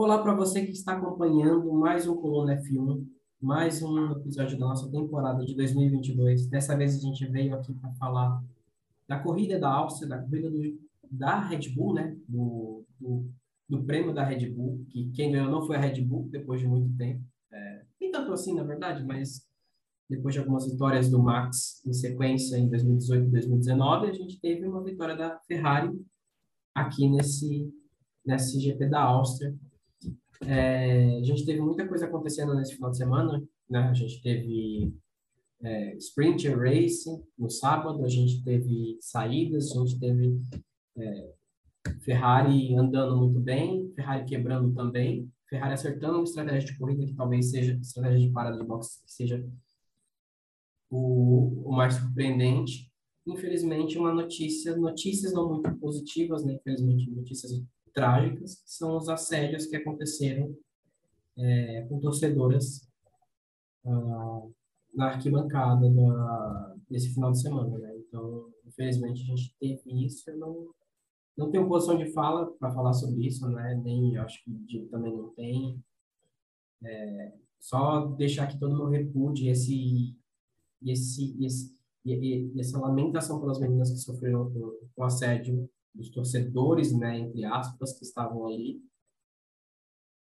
Olá para você que está acompanhando mais um Coluna F1, mais um episódio da nossa temporada de 2022. Dessa vez a gente veio aqui para falar da corrida da Áustria, da corrida do, da Red Bull, né? Do, do, do, prêmio da Red Bull, que quem ganhou não foi a Red Bull, depois de muito tempo. É, nem tanto assim, na verdade, mas depois de algumas vitórias do Max em sequência em 2018 e 2019, a gente teve uma vitória da Ferrari aqui nesse, nesse GP da Áustria. É, a gente teve muita coisa acontecendo nesse final de semana, né? A gente teve é, Sprint Racing no sábado, a gente teve saídas, a gente teve é, Ferrari andando muito bem, Ferrari quebrando também, Ferrari acertando uma estratégia de corrida que talvez seja estratégia de parada de boxe que seja o, o mais surpreendente. Infelizmente, uma notícia, notícias não muito positivas, né? Infelizmente, notícias trágicas, que são os assédios que aconteceram é, com torcedoras ah, na arquibancada da, nesse final de semana, né? Então, infelizmente, a gente teve isso. Eu não, não tenho posição de fala para falar sobre isso, né? Nem acho que o Diego também não tem. É, só deixar aqui todo o meu repúdio esse esse, esse, e, e, essa lamentação pelas meninas que sofreram com, com assédio dos torcedores, né, entre aspas, que estavam ali,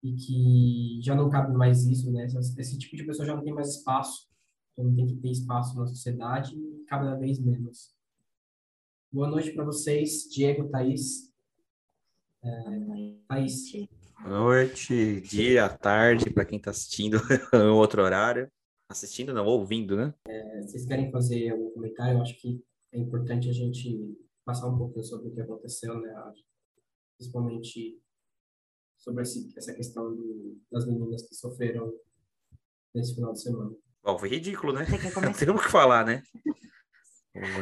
e que já não cabe mais isso, né, esse, tipo de pessoa já não tem mais espaço, então não tem que ter espaço na sociedade, e cada vez menos. Boa noite para vocês, Diego, Thaís. É, Thaís. Boa noite, dia, tarde, para quem está assistindo em outro horário. Assistindo, não, ouvindo, né? É, vocês querem fazer algum comentário? Eu acho que é importante a gente passar um pouquinho sobre o que aconteceu, né? Principalmente sobre esse, essa questão do, das meninas que sofreram nesse final de semana. Bom, foi ridículo, né? Não temos o que falar, né?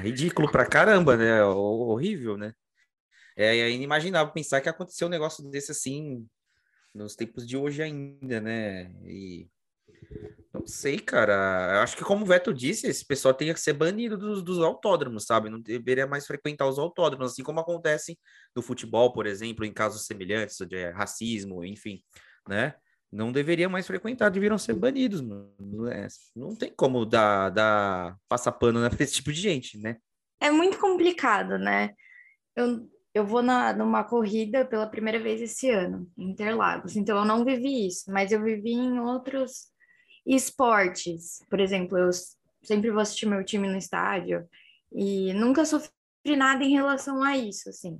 ridículo pra caramba, né? Horrível, né? É, é inimaginável pensar que aconteceu um negócio desse assim nos tempos de hoje ainda, né? E não sei, cara. Eu acho que, como o Veto disse, esse pessoal tem que ser banido dos, dos autódromos, sabe? Não deveria mais frequentar os autódromos, assim como acontece no futebol, por exemplo, em casos semelhantes de racismo, enfim, né? Não deveria mais frequentar, deveriam ser banidos, mano. É, não tem como dar, dar passar pano né, pra esse tipo de gente, né? É muito complicado, né? Eu, eu vou na, numa corrida pela primeira vez esse ano, em Interlagos, então eu não vivi isso, mas eu vivi em outros esportes. Por exemplo, eu sempre vou assistir meu time no estádio e nunca sofri nada em relação a isso, assim.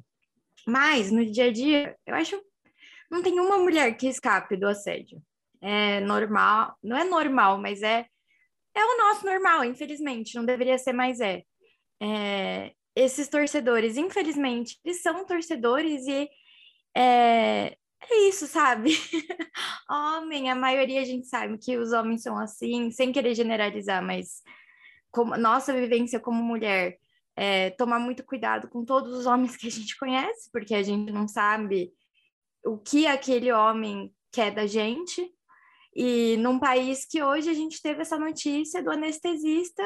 Mas no dia a dia, eu acho não tem uma mulher que escape do assédio. É normal, não é normal, mas é é o nosso normal, infelizmente, não deveria ser, mais é. é esses torcedores, infelizmente, eles são torcedores e é, é isso, sabe? Homem, a maioria a gente sabe que os homens são assim, sem querer generalizar, mas como nossa vivência como mulher é tomar muito cuidado com todos os homens que a gente conhece, porque a gente não sabe o que aquele homem quer da gente. E num país que hoje a gente teve essa notícia do anestesista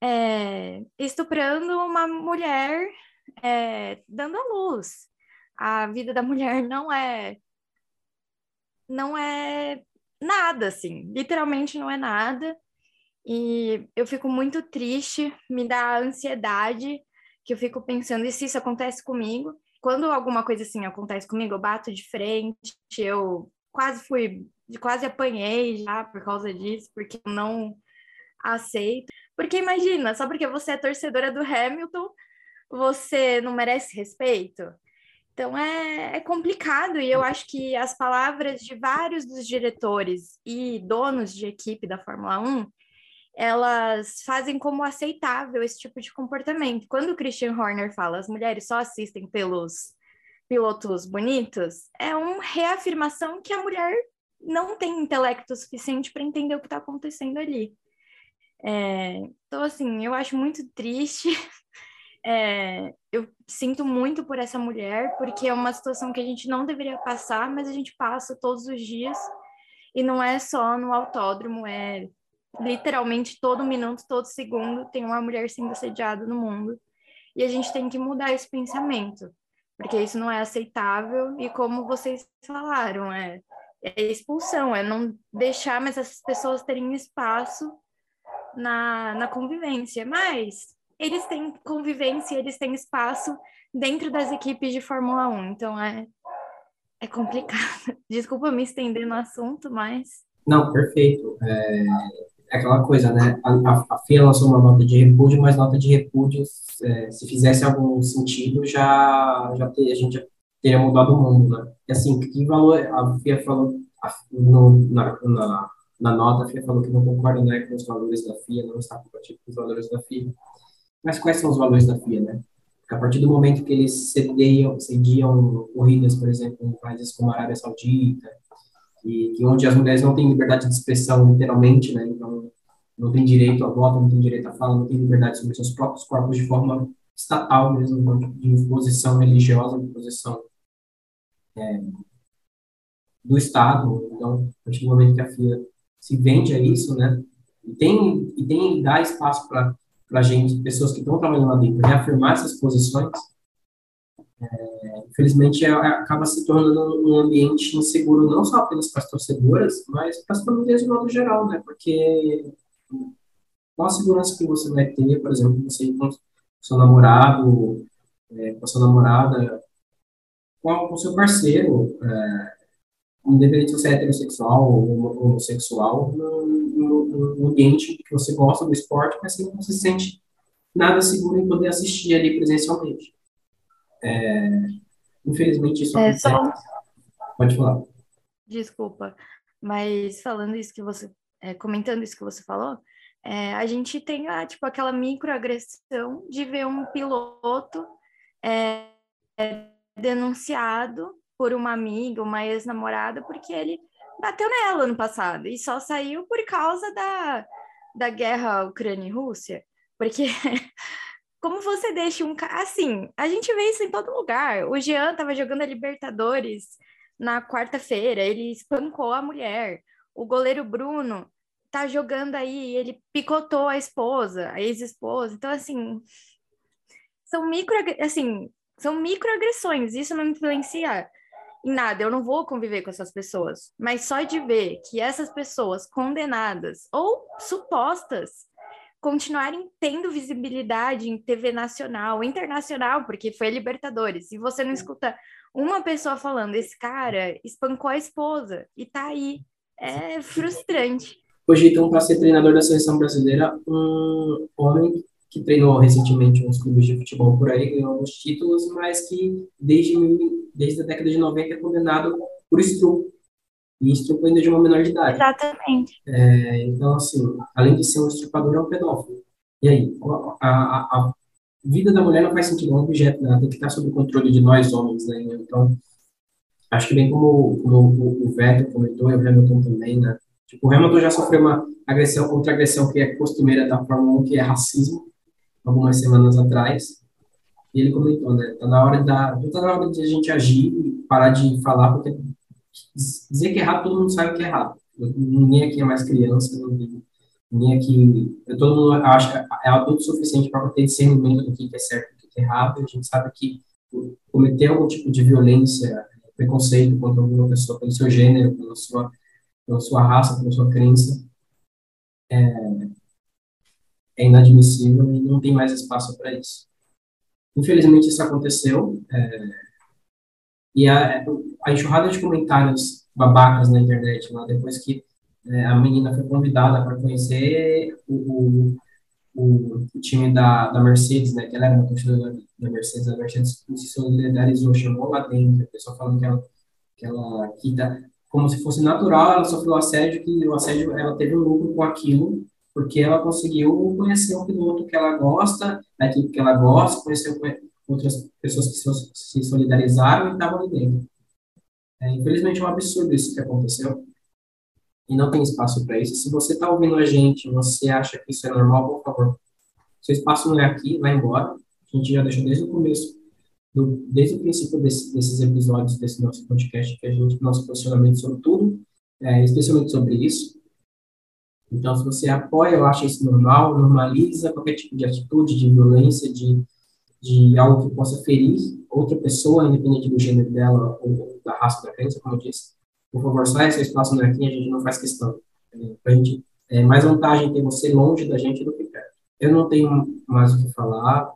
é, estuprando uma mulher é, dando à luz a vida da mulher não é não é nada assim, literalmente não é nada. E eu fico muito triste, me dá ansiedade, que eu fico pensando, e se isso acontece comigo? Quando alguma coisa assim acontece comigo, eu bato de frente, eu quase fui, quase apanhei já por causa disso, porque eu não aceito. Porque imagina, só porque você é torcedora do Hamilton, você não merece respeito? Então é, é, complicado e eu acho que as palavras de vários dos diretores e donos de equipe da Fórmula 1 elas fazem como aceitável esse tipo de comportamento. Quando o Christian Horner fala as mulheres só assistem pelos pilotos bonitos, é uma reafirmação que a mulher não tem intelecto suficiente para entender o que está acontecendo ali. É, então, assim, eu acho muito triste É, eu sinto muito por essa mulher, porque é uma situação que a gente não deveria passar, mas a gente passa todos os dias. E não é só no autódromo, é literalmente todo minuto, todo segundo tem uma mulher sendo assediada no mundo. E a gente tem que mudar esse pensamento. porque isso não é aceitável e como vocês falaram, é, é expulsão, é não deixar mais essas pessoas terem espaço na, na convivência, mas eles têm convivência, eles têm espaço dentro das equipes de Fórmula 1, então é, é complicado. Desculpa me estender no assunto, mas... Não, perfeito. É, é aquela coisa, né? A, a, FIA lançou uma nota de repúdio, mas nota de repúdio, é, se fizesse algum sentido, já, já ter, a gente já teria mudado o mundo, né? E assim, que valor a FIA falou a, no, na, na, na, nota, a FIA falou que não concorda né, com os valores da FIA, não está compatível com os valores da FIA. Mas quais são os valores da FIA, né? Porque a partir do momento que eles cediam, cediam corridas, por exemplo, em países como a Arábia Saudita, e onde as mulheres não têm liberdade de expressão, literalmente, né? Então, não tem direito a voto, não tem direito a fala, não tem liberdade sobre seus próprios corpos de forma estatal mesmo, de imposição religiosa, de imposição é, do Estado. Então, a partir do momento que a FIA se vende a isso, né? E tem, e tem dá espaço para a gente, pessoas que estão trabalhando lá dentro, reafirmar essas posições, é, infelizmente é, acaba se tornando um ambiente inseguro não só apenas para as torcedoras, mas para as famílias de modo geral, né? Porque qual a segurança que você vai ter, por exemplo, você com seu namorado, é, com a sua namorada, com, o seu parceiro, é, independente se você é heterossexual ou homossexual, no, no, ambiente que você gosta do esporte, mas você não se sente nada seguro em poder assistir ali presencialmente. É, infelizmente, isso é, acontece. Só... Pode falar. Desculpa, mas falando isso que você, é, comentando isso que você falou, é, a gente tem tipo, aquela microagressão de ver um piloto é, denunciado por uma amiga, uma ex-namorada, porque ele bateu nela no passado e só saiu por causa da, da guerra Ucrânia e Rússia. Porque como você deixa um cara. Assim, a gente vê isso em todo lugar. O Jean estava jogando a Libertadores na quarta-feira, ele espancou a mulher. O goleiro Bruno tá jogando aí, ele picotou a esposa, a ex-esposa. Então, assim, são micro, assim, são microagressões. Isso não influencia em nada. Eu não vou conviver com essas pessoas. Mas só de ver que essas pessoas condenadas ou supostas continuarem tendo visibilidade em TV nacional, internacional, porque foi a Libertadores, e você não escuta uma pessoa falando, esse cara espancou a esposa e tá aí. É frustrante. Hoje, então, para ser treinador da seleção brasileira, um homem que treinou recentemente uns clubes de futebol por aí, ganhou alguns títulos, mas que desde, desde a década de 90 é condenado por estupro e estupro ainda de uma menor de idade. Exatamente. É, então, assim, além de ser um estuprador, é um pedófilo. E aí, a, a, a vida da mulher não faz sentido, é um objeto, né? ela tem que estar sob o controle de nós homens, né? Então, acho que bem como, como o, o Vettel comentou, e o Hamilton também, né? Tipo, o Hamilton já sofreu uma agressão contra agressão que é costumeira da Fórmula 1, que é racismo, algumas semanas atrás. E ele comentou, né? Tá na hora da, tá na hora de a gente agir e parar de falar, porque dizer que é errado, todo mundo sabe que é errado. Ninguém aqui é mais criança, ninguém aqui. Todo mundo acha é adulto o suficiente para ter discernimento do que é certo e do que é errado. A gente sabe que cometer algum tipo de violência, preconceito contra alguma pessoa pelo seu gênero, pela sua, pela sua raça, pela sua crença, é, é inadmissível e não tem mais espaço para isso. Infelizmente, isso aconteceu. É, e a, a enxurrada de comentários babacas na internet, lá, depois que é, a menina foi convidada para conhecer o, o, o, time da, da Mercedes, né, que ela era uma torcedora da Mercedes, a Mercedes se solidarizou, chamou lá dentro, a pessoa falando que ela, que ela que como se fosse natural, ela sofreu assédio, que o assédio, ela teve um lucro com aquilo, porque ela conseguiu conhecer um piloto que ela gosta, da equipe que ela gosta, conheceu outras pessoas que se solidarizaram e estavam ali dentro. É, infelizmente é um absurdo isso que aconteceu e não tem espaço para isso. Se você está ouvindo a gente, você acha que isso é normal, por favor, seu espaço não é aqui, vai embora. A gente já deixou desde o começo, do, desde o princípio desse, desses episódios desse nosso podcast, que a gente nosso posicionamento sobre tudo, é, especialmente sobre isso. Então, se você apoia ou acha isso normal, normaliza qualquer tipo de atitude, de violência, de de algo que possa ferir outra pessoa, independente do gênero dela ou da raça da crença, como eu disse, por favor, saia seu espaço não é a gente não faz questão. Gente, é mais vantagem ter você longe da gente do que perto. Eu não tenho mais o que falar.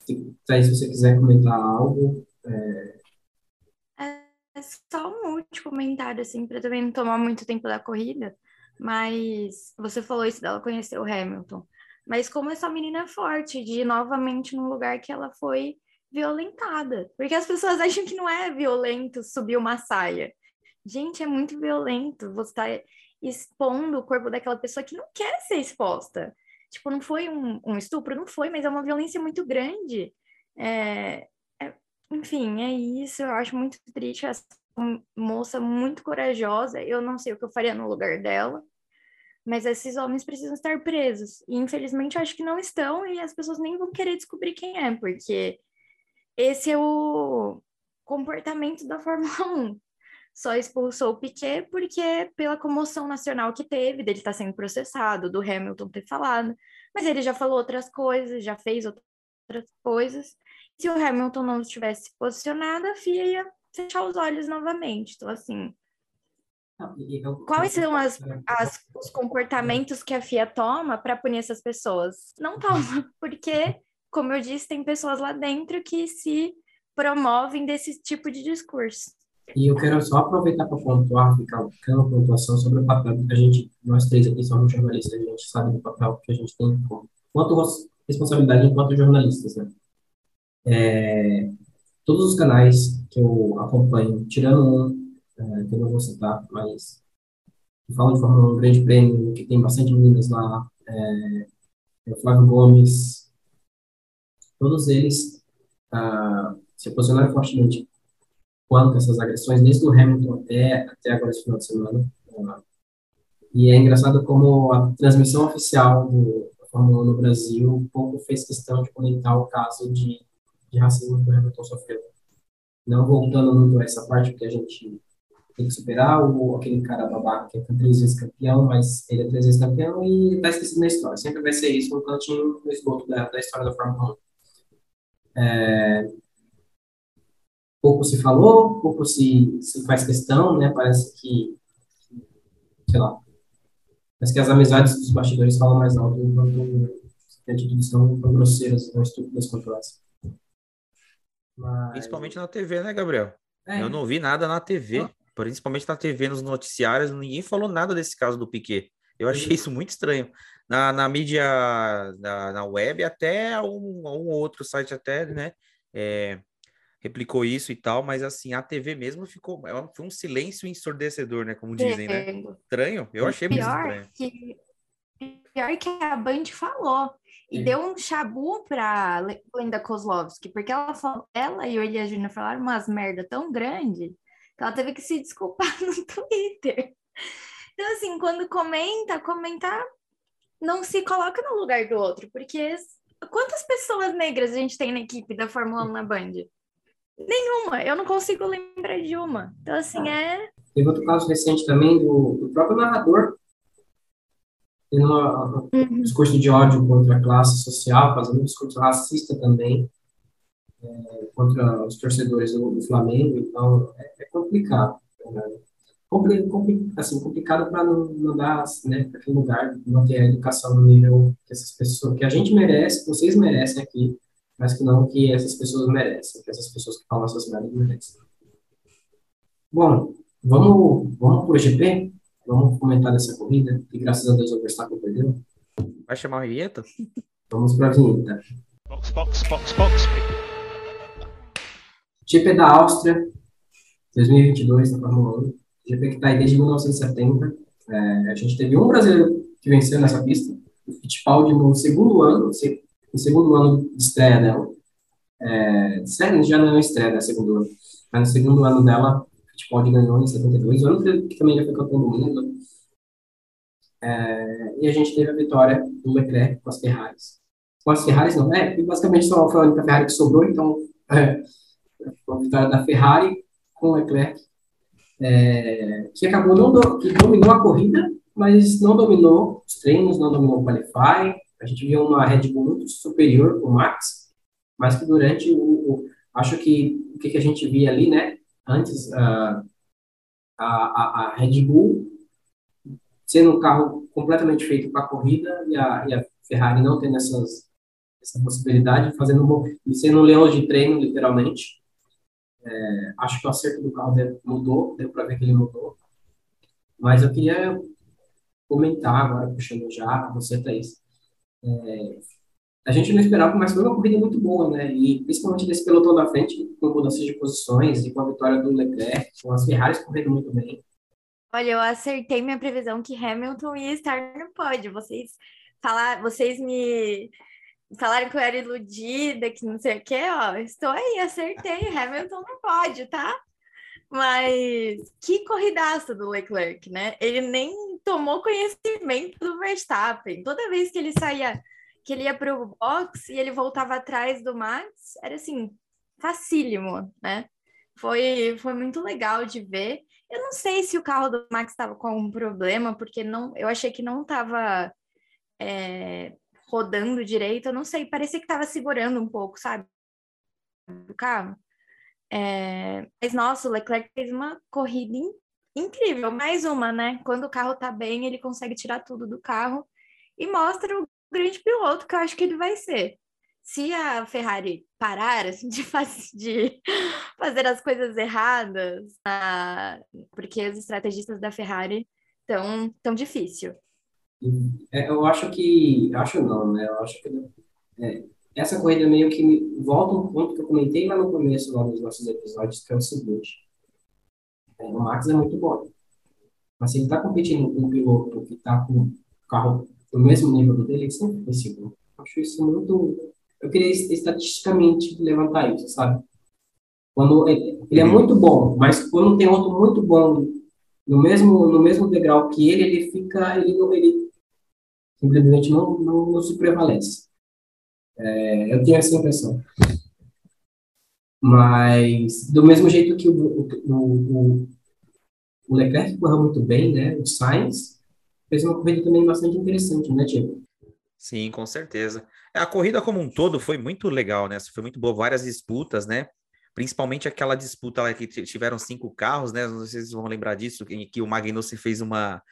Se, se você quiser comentar algo. É... é só um último comentário, assim, para também não tomar muito tempo da corrida. Mas você falou isso dela conhecer o Hamilton. Mas como essa menina é forte de ir novamente num lugar que ela foi violentada. Porque as pessoas acham que não é violento subir uma saia. Gente, é muito violento. Você tá expondo o corpo daquela pessoa que não quer ser exposta. Tipo, não foi um, um estupro? Não foi, mas é uma violência muito grande. É, é, enfim, é isso. Eu acho muito triste. Essa moça muito corajosa. Eu não sei o que eu faria no lugar dela. Mas esses homens precisam estar presos. E infelizmente acho que não estão, e as pessoas nem vão querer descobrir quem é, porque esse é o comportamento da Fórmula 1. Só expulsou o Piquet porque pela comoção nacional que teve, dele estar tá sendo processado, do Hamilton ter falado. Mas ele já falou outras coisas, já fez outras coisas. Se o Hamilton não tivesse posicionado, a FIA ia fechar os olhos novamente. Então, assim, Quais são as, as, os comportamentos que a FIA toma para punir essas pessoas? Não toma, porque, como eu disse, tem pessoas lá dentro que se promovem desse tipo de discurso. E eu quero só aproveitar para pontuar, ficar uma pontuação sobre o papel que a gente, nós três aqui somos jornalistas, a gente sabe do papel que a gente tem quanto responsabilidade enquanto jornalistas, né? É, todos os canais que eu acompanho, tirando um é, que eu não vou citar, mas que falam de Fórmula 1 Grande Prêmio, que tem bastante meninas lá, é, é o Flávio Gomes, todos eles ah, se posicionaram fortemente quanto a essas agressões, desde o Hamilton até, até agora esse final de semana. E é engraçado como a transmissão oficial do, da Fórmula 1 no Brasil pouco fez questão de comentar o caso de, de racismo que o Hamilton sofreu. Não voltando muito a essa parte, porque a gente tem que superar o, aquele cara babaca que é três vezes campeão, mas ele é três vezes campeão e tá esquecido na história. Sempre vai ser isso um cantinho no esgoto da, da história da Fórmula 1. É, pouco se falou, pouco se, se faz questão, né? Parece que, sei lá, parece que as amizades dos bastidores falam mais alto enquanto atitudes tão, tão grosseiras, tão estúpidas quanto essa. Mas... Principalmente na TV, né, Gabriel? É. Eu não vi nada na TV principalmente na TV, nos noticiários, ninguém falou nada desse caso do Piquet. Eu achei isso muito estranho. Na, na mídia, na, na web, até um, um outro site até, né, é, replicou isso e tal, mas assim, a TV mesmo ficou, é foi um silêncio ensurdecedor, né, como dizem, né? Estranho, eu achei muito estranho. Que, pior que a Band falou, e é. deu um chabu pra Linda Kozlovski, porque ela, falou, ela e o Elia Júnior falaram umas merda tão grande ela teve que se desculpar no Twitter. Então, assim, quando comenta, comentar não se coloca no lugar do outro, porque quantas pessoas negras a gente tem na equipe da Fórmula 1 na Band? Nenhuma, eu não consigo lembrar de uma. Então, assim, é. Teve outro caso recente também do, do próprio narrador, tendo um uhum. discurso de ódio contra a classe social, fazendo um discurso racista também é, contra os torcedores do, do Flamengo, então é, é complicado. Né? Compli, compli, assim, complicado para não, não dar né, aquele lugar, não ter a educação no nível que essas pessoas, que a gente merece, que vocês merecem aqui, mas que não que essas pessoas merecem, que essas pessoas que falam essas merdas merecem. Bom, vamos, vamos para o GP? Vamos comentar dessa corrida, que graças a Deus o Verstappen perdeu. Vai chamar a vinheta? Vamos para a vinheta. Box, box, box, box. GP da Áustria, 2022 na Fórmula 1. GP que está aí desde 1970. É, a gente teve um brasileiro que venceu nessa pista, o Fittipaldi no segundo ano, no segundo ano de estreia dela. É, sério, já não é estreia, né, segundo ano. Mas no segundo ano dela, o Fittipaldi ganhou em 72, ano que também já foi campeão do mundo. É, e a gente teve a vitória do Leclerc com as Ferraris. Com as Ferraris não, é, basicamente só foi a única Ferrari que sobrou, então é, a vitória da Ferrari com Leclerc, é, que acabou não do, que dominou a corrida, mas não dominou os treinos, não dominou o qualify. A gente viu uma Red Bull muito superior o Max, mas que durante o, o acho que o que, que, a gente via ali, né, antes, a, a, a, Red Bull sendo um carro completamente feito para corrida e a, e a Ferrari não tendo essas, essa possibilidade, fazendo sendo um leão de treino, literalmente. É, acho que o acerto do carro mudou, deu para ver que ele mudou. Mas eu queria comentar agora, puxando já, você, Thaís. É, a gente não esperava, mas foi uma corrida muito boa, né? E principalmente desse pelotão da frente, com mudanças de posições e com a vitória do Leclerc, com as Ferraris correndo muito bem. Olha, eu acertei minha previsão que Hamilton ia estar no pódio. Vocês falar, vocês me falaram que eu era iludida, que não sei o quê, ó, estou aí, acertei, Hamilton não pode, tá? Mas que corridaça do Leclerc, né? Ele nem tomou conhecimento do Verstappen. Toda vez que ele saía, que ele ia para o box e ele voltava atrás do Max, era assim, facílimo, né? Foi, foi muito legal de ver. Eu não sei se o carro do Max estava com algum problema, porque não, eu achei que não estava é, rodando direito, eu não sei, parecia que estava segurando um pouco, sabe? O carro. É, mas, nossa, o Leclerc fez uma corrida in, incrível, mais uma, né? Quando o carro tá bem, ele consegue tirar tudo do carro e mostra o grande piloto que eu acho que ele vai ser. Se a Ferrari parar assim, de, faz, de fazer as coisas erradas, porque os estrategistas da Ferrari estão tão difícil. É, eu acho que. Acho não, né? Eu acho que. É, essa corrida meio que me volta um ponto que eu comentei lá no começo, lá nos nossos episódios, que é o seguinte. É, o Max é muito bom. Mas se ele está competindo com um piloto que está com o carro no mesmo nível dele, ele sempre foi segundo. Acho isso muito. Eu queria estatisticamente levantar isso, sabe? Quando ele, ele é muito bom, mas quando tem outro muito bom no mesmo no mesmo degrau que ele, ele fica ele, ele simplesmente não, não, não se prevalece. É, eu tenho essa impressão. Mas, do mesmo jeito que o, o, o, o Leclerc correu muito bem, né? O Sainz fez uma corrida também bastante interessante, né, Diego? Sim, com certeza. A corrida como um todo foi muito legal, né? Foi muito boa, várias disputas, né? Principalmente aquela disputa lá que tiveram cinco carros, né? Não sei se vocês vão lembrar disso, em que o Magnussen fez uma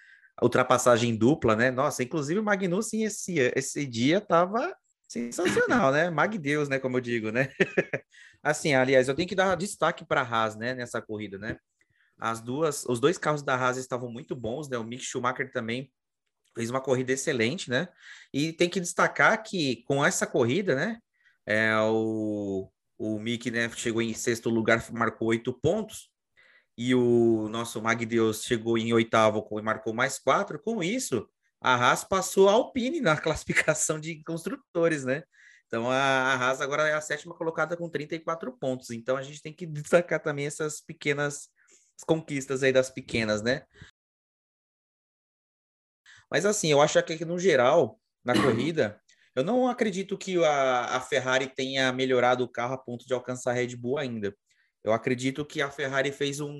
ultrapassagem dupla, né? Nossa, inclusive o Magnussen esse, esse dia tava sensacional, né? Mag Deus, né? Como eu digo, né? assim, aliás, eu tenho que dar destaque para a Haas, né? Nessa corrida, né? As duas, os dois carros da Haas estavam muito bons, né? O Mick Schumacher também fez uma corrida excelente, né? E tem que destacar que com essa corrida, né? É, o, o Mick né, chegou em sexto lugar, marcou oito pontos e o nosso Magdeus chegou em oitavo e marcou mais quatro. Com isso, a Haas passou a Alpine na classificação de construtores, né? Então a Haas agora é a sétima colocada com 34 pontos. Então a gente tem que destacar também essas pequenas conquistas aí das pequenas, né? Mas assim, eu acho que no geral, na corrida, eu não acredito que a, a Ferrari tenha melhorado o carro a ponto de alcançar a Red Bull ainda. Eu acredito que a Ferrari fez um,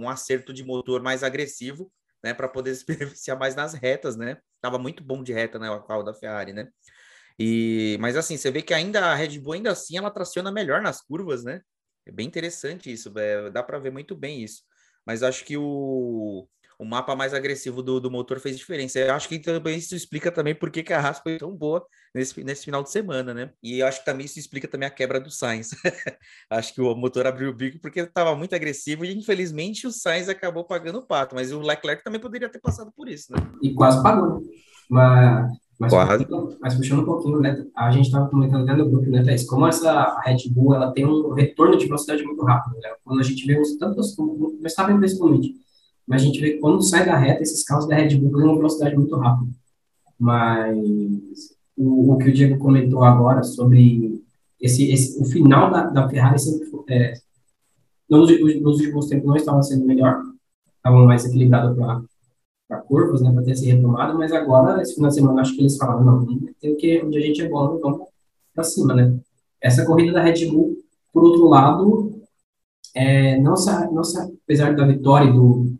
um acerto de motor mais agressivo, né, para poder se beneficiar mais nas retas, né? Tava muito bom de reta, né, o carro da Ferrari, né? E, mas assim, você vê que ainda a Red Bull ainda assim ela traciona melhor nas curvas, né? É bem interessante isso, é, dá para ver muito bem isso. Mas acho que o, o mapa mais agressivo do, do motor fez diferença. Eu acho que também isso explica também por que, a Haas foi tão boa nesse, nesse final de semana, né? E eu acho que também isso explica também a quebra do Sainz. acho que o motor abriu o bico porque estava muito agressivo e infelizmente o Sainz acabou pagando o pato, mas o Leclerc também poderia ter passado por isso, né? E quase pagou. Mas, mas, quase. mas puxando um pouquinho, né? A gente estava comentando até no grupo, né, Thais? Como essa Red Bull ela tem um retorno de velocidade muito rápido, né? Quando a gente vê uns tantos, mas estava principalmente mas a gente vê que quando sai da reta, esses carros da Red Bull ganham uma velocidade muito rápida. Mas o, o que o Diego comentou agora sobre esse, esse o final da, da Ferrari sempre é, nos, nos últimos tempos não estava sendo melhor, estavam mais equilibrados para curvas, né, para ter se retomado, mas agora, esse final de semana, acho que eles falaram, não, tem que, onde a gente é bom, vamos para cima, né. Essa corrida da Red Bull, por outro lado, é, não, não, apesar da vitória do,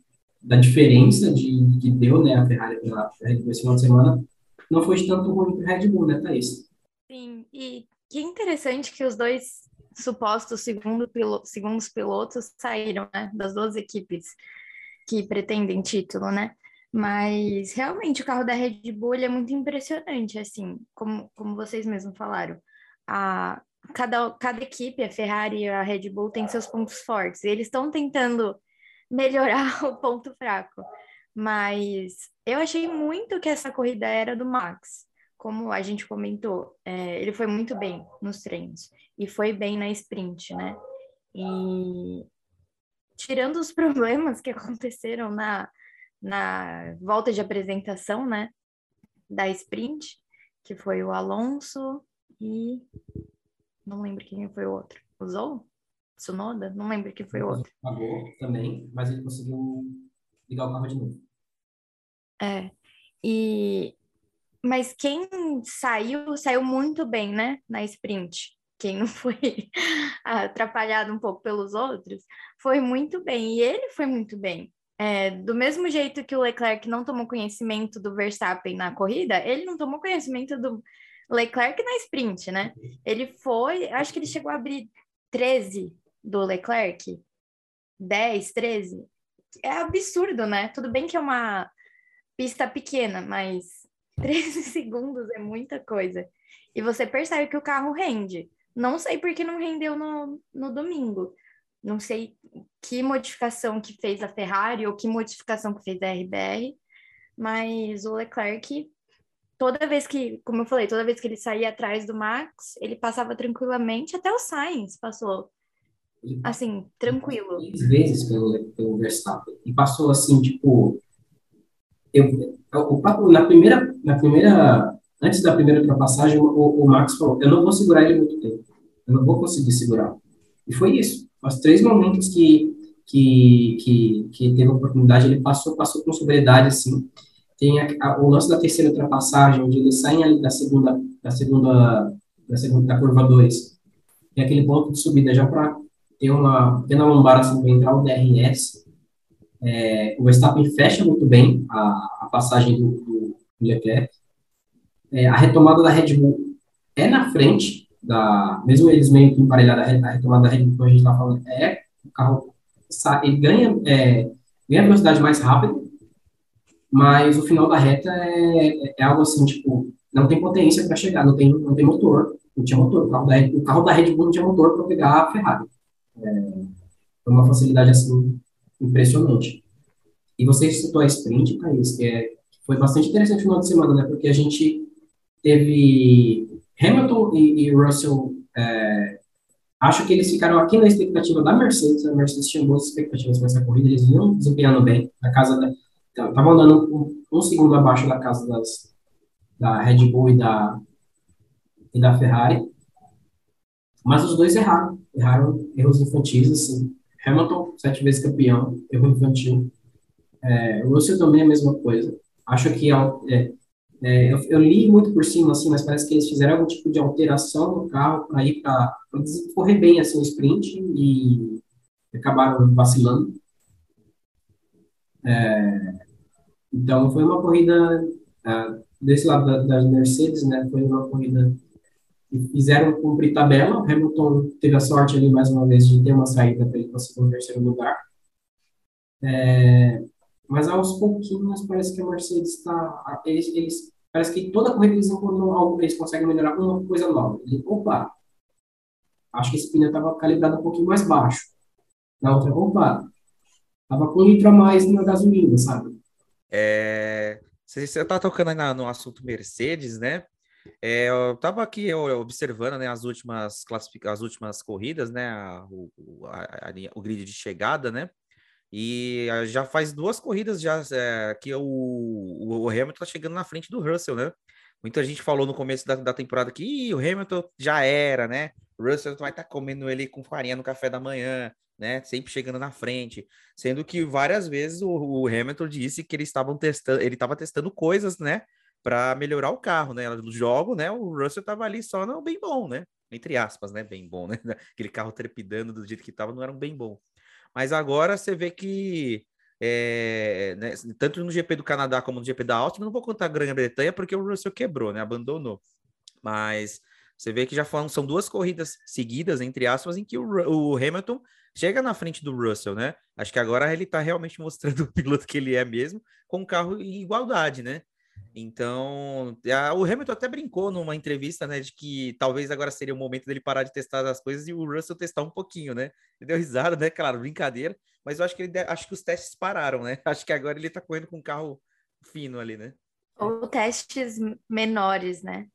da diferença de, que deu né, a Ferrari pela Red Bull esse final de semana, não foi de tanto ruim para Red Bull, né, Thaís? Sim, e que interessante que os dois supostos segundo piloto, segundos pilotos saíram, né? Das duas equipes que pretendem título, né? Mas realmente o carro da Red Bull é muito impressionante, assim, como, como vocês mesmos falaram. A, cada, cada equipe, a Ferrari e a Red Bull, tem seus pontos fortes. eles estão tentando melhorar o ponto fraco. Mas eu achei muito que essa corrida era do Max. Como a gente comentou, é, ele foi muito bem nos treinos e foi bem na sprint, né? E tirando os problemas que aconteceram na, na volta de apresentação, né? Da sprint, que foi o Alonso e não lembro quem foi o outro. O Zou? Tsunoda? Não lembro quem foi o outro. Acabou também, mas ele conseguiu ligar o carro de novo. É. E mas quem saiu, saiu muito bem, né, na sprint. Quem não foi atrapalhado um pouco pelos outros, foi muito bem. E ele foi muito bem. É, do mesmo jeito que o Leclerc não tomou conhecimento do Verstappen na corrida, ele não tomou conhecimento do Leclerc na sprint, né? Ele foi, acho que ele chegou a abrir 13 do Leclerc, 10, 13. É absurdo, né? Tudo bem que é uma pista pequena, mas 13 segundos é muita coisa. E você percebe que o carro rende. Não sei por que não rendeu no, no domingo. Não sei que modificação que fez a Ferrari ou que modificação que fez a RBR, mas o Leclerc, toda vez que, como eu falei, toda vez que ele saía atrás do Max, ele passava tranquilamente, até o Sainz passou assim, tranquilo. Três vezes pelo, pelo Verstappen. E passou assim, tipo. Eu, eu, na, primeira, na primeira. Antes da primeira ultrapassagem, o, o Max falou: Eu não vou segurar ele muito tempo. Eu não vou conseguir segurar. E foi isso. Os três momentos que, que, que, que teve a oportunidade, ele passou, passou com sobriedade, assim. Tem a, a, o lance da terceira ultrapassagem, onde eles saem ali da segunda, da segunda, da segunda, da curva 2. Tem aquele ponto de subida já para tem uma pequena lombada assim, o DRS. É, o Verstappen fecha muito bem a, a passagem do, do Leclerc. É, a retomada da Red Bull é na frente, da, mesmo eles meio que emparelhados, a retomada da Red Bull, como a gente está falando, é o carro ele ganha, é, ganha velocidade mais rápida, mas o final da reta é, é algo assim, tipo, não tem potência para chegar, não tem, não tem motor, não tinha motor. O carro da, o carro da Red Bull não tinha motor para pegar a Ferrari. É, uma facilidade assim impressionante. E você citou a sprint, Thaís, que é, foi bastante interessante no final de semana, né? Porque a gente teve Hamilton e, e Russell. É, acho que eles ficaram aqui na expectativa da Mercedes. A Mercedes tinha boas expectativas para essa corrida, eles vinham desempenhando bem. A casa da, estavam andando um, um, segundo abaixo da casa das, da Red Bull e da, e da Ferrari. Mas os dois erraram. Erraram erros infantis, assim. Hamilton, sete vezes campeão, erro infantil. É, Russell também é a mesma coisa. Acho que é, é, eu, eu, li muito por cima, assim, mas parece que eles fizeram algum tipo de alteração no carro para ir para correr bem assim, o sprint e acabaram vacilando. É, então, foi uma corrida, é, desse lado da, da Mercedes, né, foi uma corrida fizeram cumprir tabela. O Hamilton teve a sorte ali, mais uma vez, de ter uma saída para ele conseguir um terceiro lugar. É, mas aos pouquinhos parece que a Mercedes está. Eles, eles, parece que toda corrida eles encontram algo, eles conseguem melhorar uma coisa nova. Opa, acho que esse pneu estava calibrado um pouquinho mais baixo. Na outra, opa, estava com um litro a mais na gasolina, sabe? É, você está tocando aí no assunto Mercedes, né? É, eu estava aqui observando né, as últimas as últimas corridas, né, a, o, a, a, o grid de chegada, né, e já faz duas corridas já é, que o, o Hamilton está chegando na frente do Russell, né? Muita gente falou no começo da, da temporada que o Hamilton já era, né? O Russell vai estar tá comendo ele com farinha no café da manhã, né? Sempre chegando na frente, sendo que várias vezes o, o Hamilton disse que eles estavam testando, ele estava testando coisas, né? Para melhorar o carro, né? No jogo, né? O Russell estava ali só não bem bom, né? Entre aspas, né? Bem bom, né? Aquele carro trepidando do jeito que estava não era um bem bom. Mas agora você vê que é, né, tanto no GP do Canadá como no GP da Áustria, não vou contar a Grã-Bretanha porque o Russell quebrou, né? Abandonou. Mas Você vê que já foram, são duas corridas seguidas, entre aspas, em que o, o Hamilton chega na frente do Russell, né? Acho que agora ele está realmente mostrando o piloto que ele é mesmo, com o carro em igualdade, né? Então, a, o Hamilton até brincou numa entrevista, né, de que talvez agora seria o momento dele parar de testar as coisas e o Russell testar um pouquinho, né? Ele deu risada, né? Claro, brincadeira, mas eu acho que ele acho que os testes pararam, né? Acho que agora ele tá correndo com um carro fino ali, né? Ou testes menores, né?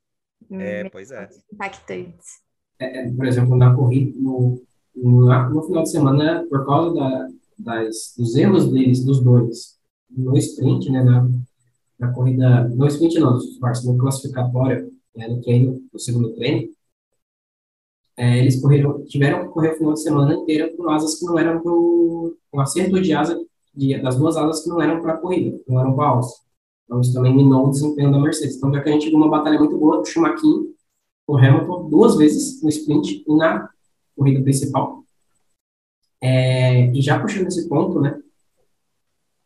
É, pois é. Impactantes. É, é, por exemplo, na corrida, no, no, no, final de semana, por causa da, das, dos erros deles, dos dois, no sprint, né, na, na corrida, no sprint não, no classificatório, né, no treino, no segundo treino, é, eles correram, tiveram que correr o final de semana inteiro com asas que não eram pro, com acerto de asa, de, das duas asas que não eram para corrida, não eram para alça. Então, isso também minou o desempenho da Mercedes. Então, já que a gente viu uma batalha muito boa do Schumacher com Hamilton duas vezes no sprint e na corrida principal. É, e já puxando esse ponto, né?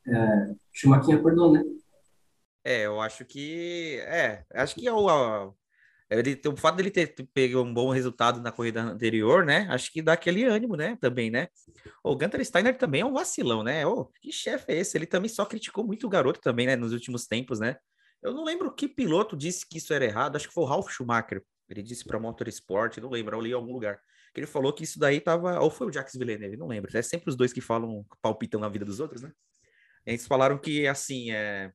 É, Schumacher acordou, né? É, eu acho que. É, acho que é o, ele, o fato dele ter pego um bom resultado na corrida anterior, né? Acho que dá aquele ânimo, né? Também, né? O Gunter Steiner também é um vacilão, né? Oh, que chefe é esse? Ele também só criticou muito o garoto também, né? Nos últimos tempos, né? Eu não lembro que piloto disse que isso era errado. Acho que foi o Ralf Schumacher. Ele disse para Motorsport, não lembro, eu li em algum lugar. Que ele falou que isso daí tava. Ou foi o Jacques Villeneuve, não lembro. É sempre os dois que falam, palpitam na vida dos outros, né? Eles falaram que, assim, é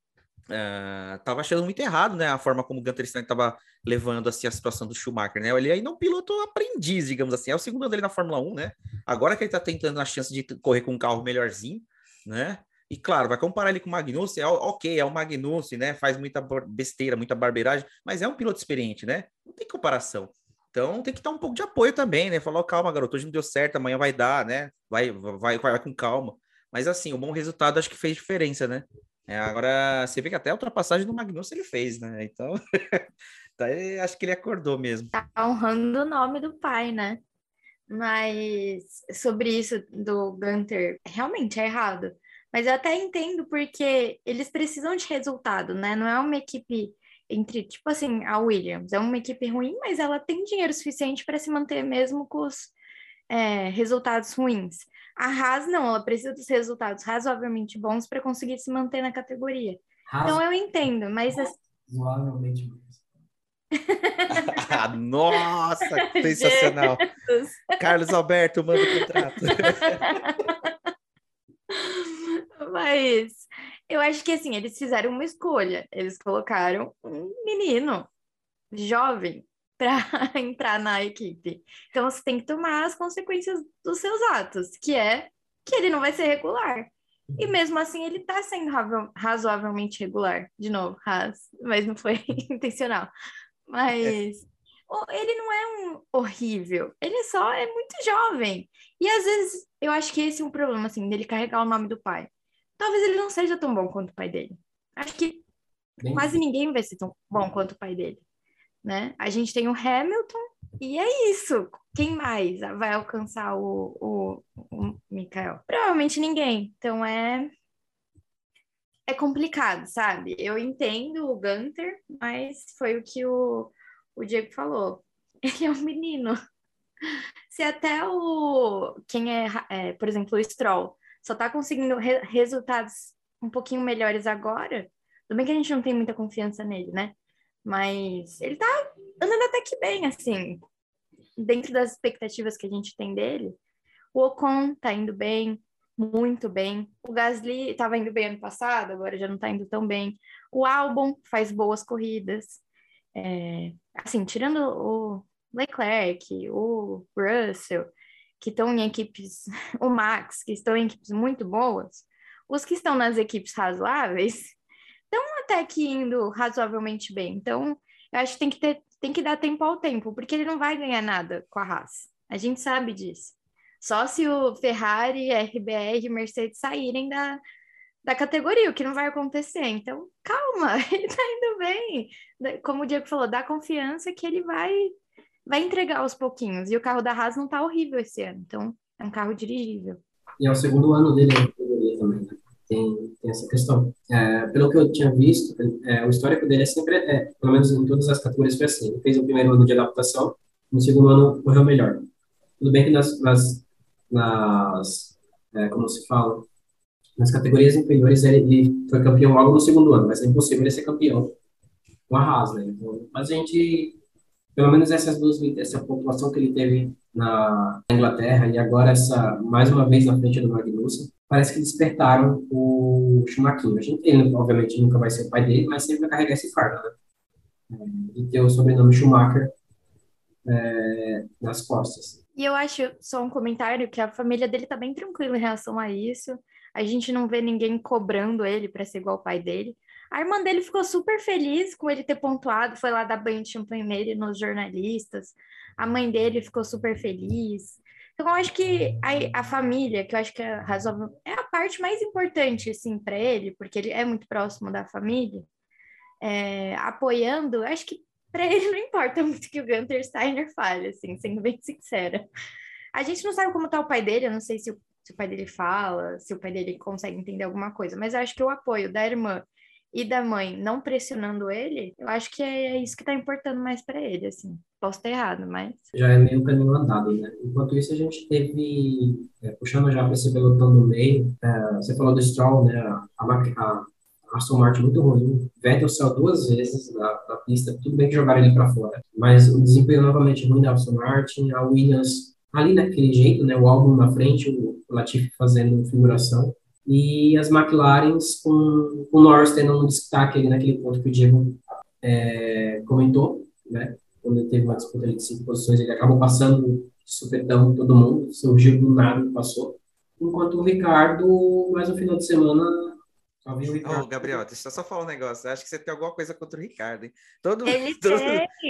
Uh, tava achando muito errado, né, a forma como o Gunter Steiner tava levando assim a situação do Schumacher, né? Ele ainda é um piloto aprendiz, digamos assim. É o segundo ano dele na Fórmula 1, né? Agora que ele tá tentando a chance de correr com um carro melhorzinho, né? E claro, vai comparar ele com o Magnussen, é ok, é o Magnussen, né? Faz muita besteira, muita barbeiragem, mas é um piloto experiente, né? Não tem comparação. Então tem que dar um pouco de apoio também, né? Falar, oh, calma, garoto, hoje não deu certo, amanhã vai dar, né? Vai, vai, vai, vai com calma. Mas assim, o bom resultado acho que fez diferença, né? É, agora, você vê que até a ultrapassagem do Magnussen ele fez, né? Então, tá, acho que ele acordou mesmo. Tá honrando o nome do pai, né? Mas sobre isso do Gunter, realmente é errado. Mas eu até entendo porque eles precisam de resultado, né? Não é uma equipe entre, tipo assim, a Williams. É uma equipe ruim, mas ela tem dinheiro suficiente para se manter mesmo com os é, resultados ruins. A Haas não, ela precisa dos resultados razoavelmente bons para conseguir se manter na categoria. Então eu entendo, mas razoavelmente bons. Nossa, sensacional. Jesus. Carlos Alberto, manda o contrato. Mas eu acho que assim, eles fizeram uma escolha. Eles colocaram um menino jovem para entrar na equipe. Então você tem que tomar as consequências dos seus atos, que é que ele não vai ser regular. E uhum. mesmo assim ele está sendo razoavelmente regular, de novo, raz, mas não foi intencional. Mas é. ele não é um horrível, ele só é muito jovem. E às vezes eu acho que esse é um problema, assim, dele carregar o nome do pai. Talvez ele não seja tão bom quanto o pai dele. Acho que Bem... quase ninguém vai ser tão bom quanto o pai dele né? A gente tem o Hamilton e é isso. Quem mais vai alcançar o, o, o Mikael? Provavelmente ninguém. Então é é complicado, sabe? Eu entendo o Gunter, mas foi o que o, o Diego falou. Ele é um menino. Se até o quem é, é por exemplo, o Stroll só tá conseguindo re resultados um pouquinho melhores agora, tudo bem que a gente não tem muita confiança nele, né? Mas ele tá andando até que bem, assim, dentro das expectativas que a gente tem dele. O Ocon tá indo bem, muito bem. O Gasly estava indo bem ano passado, agora já não está indo tão bem. O Albon faz boas corridas. É, assim, tirando o Leclerc, o Russell, que estão em equipes, o Max, que estão em equipes muito boas, os que estão nas equipes razoáveis estão até que indo razoavelmente bem. Então, eu acho que tem que, ter, tem que dar tempo ao tempo, porque ele não vai ganhar nada com a Haas. A gente sabe disso. Só se o Ferrari, RBR Mercedes saírem da, da categoria, o que não vai acontecer. Então, calma, ele tá indo bem. Como o Diego falou, dá confiança que ele vai vai entregar aos pouquinhos. E o carro da Haas não tá horrível esse ano, então é um carro dirigível. E é o segundo ano dele na categoria também, né? Tem, tem essa questão. É, pelo que eu tinha visto, é, o histórico dele é sempre, é, pelo menos em todas as categorias foi assim. Ele fez o primeiro ano de adaptação, no segundo ano correu melhor. Tudo bem que nas, nas, nas é, como se fala, nas categorias inferiores ele, ele, foi campeão logo no segundo ano, mas é impossível ele ser campeão com a Haas, né? Então, mas a gente, pelo menos essas duas, essa população que ele teve na Inglaterra e agora essa, mais uma vez na frente do Magnussen, parece que despertaram o Schumacher. A gente, ele, obviamente, nunca vai ser o pai dele, mas sempre vai carregar esse fardo, né? É, e ter o sobrenome Schumacher é, nas costas. E eu acho, só um comentário, que a família dele tá bem tranquila em relação a isso. A gente não vê ninguém cobrando ele para ser igual o pai dele. A irmã dele ficou super feliz com ele ter pontuado, foi lá dar banho de champanhe nele nos jornalistas. A mãe dele ficou super feliz. Então, eu acho que a, a família, que eu acho que é, razoável, é a parte mais importante, assim, para ele, porque ele é muito próximo da família, é, apoiando, acho que para ele não importa muito que o Gunter Steiner fale, assim, sendo bem sincera. A gente não sabe como tá o pai dele, eu não sei se o, se o pai dele fala, se o pai dele consegue entender alguma coisa, mas eu acho que o apoio da irmã e da mãe não pressionando ele, eu acho que é isso que tá importando mais para ele, assim. Posso estar errado, mas. Já é meio caminho andado, né? Enquanto isso, a gente teve, é, puxando já para esse pelotão do meio, é, você falou do Stroll, né? A, a, Aston Martin muito ruim. Vettel saiu duas vezes da pista, tudo bem que jogaram ele para fora, mas o desempenho novamente ruim da Aston Martin, a Williams ali daquele jeito, né? O álbum na frente, o Latifi fazendo figuração e as McLarens com, com o Norris tendo um destaque ali naquele ponto que o Diego é, comentou, né? Quando ele teve uma disputa de cinco posições, ele acabou passando supetão todo mundo, surgiu do nada e passou. Enquanto o Ricardo, mais um final de semana, Ô, oh, Gabriel, deixa eu só falar um negócio. Acho que você tem alguma coisa contra o Ricardo, hein? Todo, todo,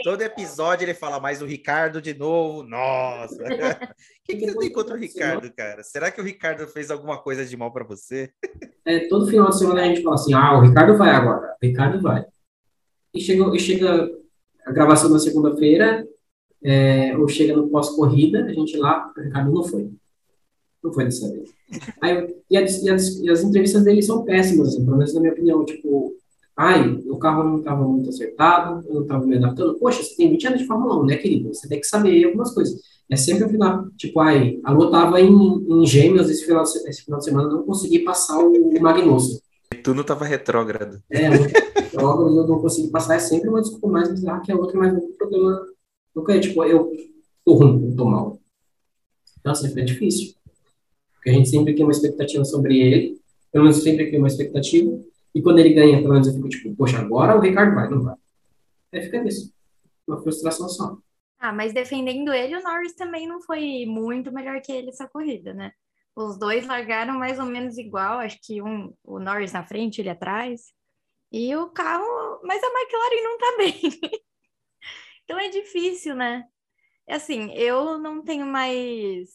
todo, episódio ele fala mais do Ricardo de novo. Nossa! O que, que você tem contra o Ricardo, cara? Será que o Ricardo fez alguma coisa de mal para você? É, todo final de semana a gente fala assim: ah, o Ricardo vai agora. O Ricardo vai. E chega, e chega a gravação na segunda-feira, é, ou chega no pós-corrida, a gente lá, o Ricardo não foi. Não foi dessa vez. Aí, e, as, e, as, e, as, entrevistas dele são péssimas, assim, pelo menos na minha opinião. Tipo, ai, o carro não estava muito acertado, eu não estava me adaptando. Poxa, você tem 20 anos de Fórmula 1, né, querido? Você tem que saber algumas coisas. É sempre o final. Tipo, ai, a Lua estava em, em Gêmeos esse final, esse final de semana, não consegui passar o, o Magnussen. Tu não estava retrógrado. É, retrógrado, eu não consegui passar. É sempre uma desculpa mais bizarra que a outra, mas o problema nunca é, tipo, eu tô ruim, eu tô mal. Então, assim, é difícil. Porque a gente sempre cria uma expectativa sobre ele, pelo menos sempre cria uma expectativa, e quando ele ganha, pelo menos eu fico tipo, poxa, agora o Ricardo vai, não vai. Aí fica nisso. Uma frustração só. Ah, mas defendendo ele, o Norris também não foi muito melhor que ele essa corrida, né? Os dois largaram mais ou menos igual, acho que um, o Norris na frente, ele atrás. E o carro, mas a McLaren não tá bem. então é difícil, né? Assim, eu não tenho mais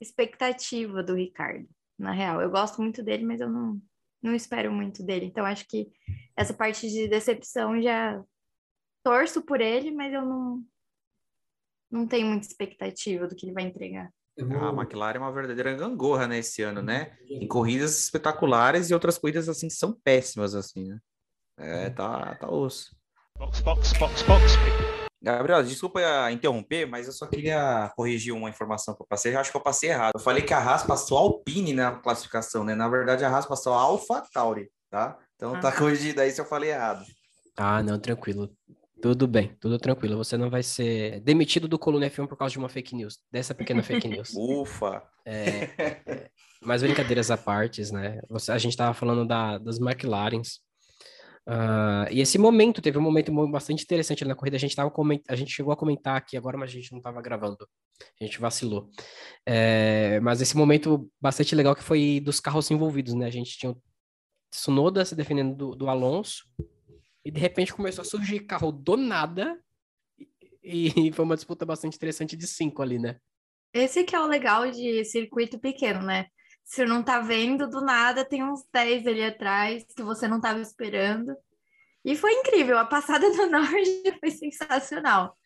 expectativa do Ricardo, na real. Eu gosto muito dele, mas eu não, não espero muito dele. Então, acho que essa parte de decepção já torço por ele, mas eu não, não tenho muita expectativa do que ele vai entregar. A McLaren é uma verdadeira gangorra, né, esse ano, né? Em corridas espetaculares e outras corridas, assim, que são péssimas, assim, né? É, tá, tá osso. Box, box, box, box. Gabriel, desculpa interromper, mas eu só queria corrigir uma informação que eu passei. Eu acho que eu passei errado. Eu falei que a Haas passou a Alpine na classificação, né? Na verdade, a Haas passou a Alpha Tauri, tá? Então tá ah. corrigido aí se eu falei errado. Ah, não, tranquilo. Tudo bem, tudo tranquilo. Você não vai ser demitido do Coluna F1 por causa de uma fake news, dessa pequena fake news. Ufa! É, é, mas brincadeiras à parte, né? Você, a gente estava falando da, das McLarens. Uh, e esse momento, teve um momento bastante interessante na corrida. A gente, tava coment... a gente chegou a comentar aqui agora, mas a gente não estava gravando. A gente vacilou. É... Mas esse momento bastante legal que foi dos carros envolvidos, né? A gente tinha o Tsunoda se defendendo do, do Alonso, e de repente começou a surgir carro do nada, e, e foi uma disputa bastante interessante de cinco ali, né? Esse que é o legal de circuito pequeno, né? Você não tá vendo, do nada tem uns 10 ali atrás que você não estava esperando. E foi incrível, a passada do Norte foi sensacional.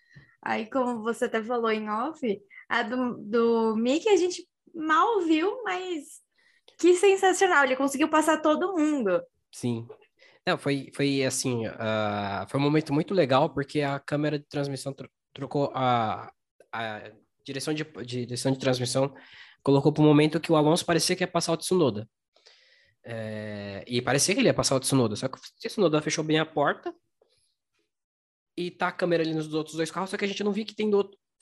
Aí, como você até falou em off, a do, do Mickey a gente mal viu, mas que sensacional, ele conseguiu passar todo mundo. Sim. Não, foi, foi assim, uh, foi um momento muito legal, porque a câmera de transmissão tro trocou a, a direção de, direção de transmissão, colocou para o momento que o Alonso parecia que ia passar o Tsunoda. É, e parecia que ele ia passar o Tsunoda, só que o Tsunoda fechou bem a porta, e tá a câmera ali nos outros dois carros, só que a gente não viu que tem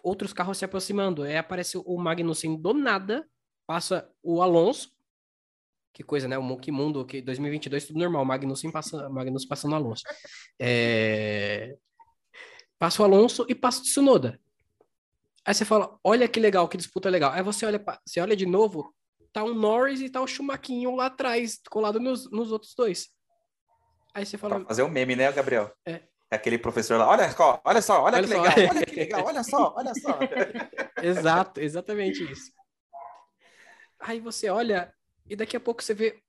outros carros se aproximando. Aí aparece o Magnussen do nada, passa o Alonso, que coisa, né? O que mundo, que 2022 tudo normal, Magnussen passa, Magnussen passando Alonso. É... Passa o Alonso e passa o Tsunoda. Aí você fala, olha que legal, que disputa legal. Aí você olha, você olha de novo, tá o Norris e tá o Schumacher lá atrás, colado nos, nos outros dois. Aí você fala. Pra fazer um meme, né, Gabriel? É. Aquele professor lá, olha só, olha só, olha, olha que só. legal, olha que legal, olha só, olha só. Exato, exatamente isso. Aí você olha e daqui a pouco você vê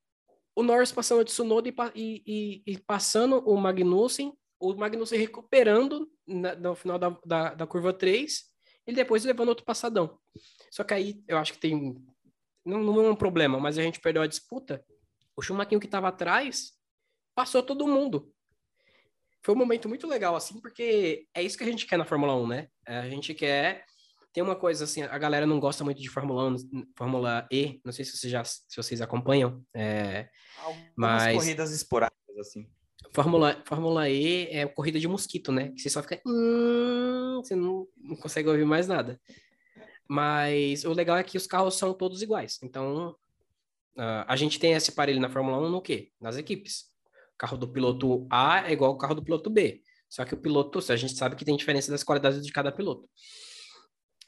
o Norris passando de Tsunoda e, e, e, passando o Magnussen, o Magnussen recuperando na, no final da, da, da, curva 3 e depois levando outro passadão. Só que aí eu acho que tem. Não, não é um problema, mas a gente perdeu a disputa. O Schumacher que estava atrás passou todo mundo foi um momento muito legal, assim, porque é isso que a gente quer na Fórmula 1, né? A gente quer. Tem uma coisa assim, a galera não gosta muito de Fórmula 1, Fórmula E, não sei se vocês já se vocês acompanham. É, Algumas mas... corridas esporádicas, assim. Fórmula, Fórmula E é corrida de mosquito, né? Que você só fica. Hum, você não, não consegue ouvir mais nada. Mas o legal é que os carros são todos iguais. Então, uh, a gente tem esse aparelho na Fórmula 1 no quê? Nas equipes carro do piloto A é igual ao carro do piloto B. Só que o piloto, a gente sabe que tem diferença das qualidades de cada piloto.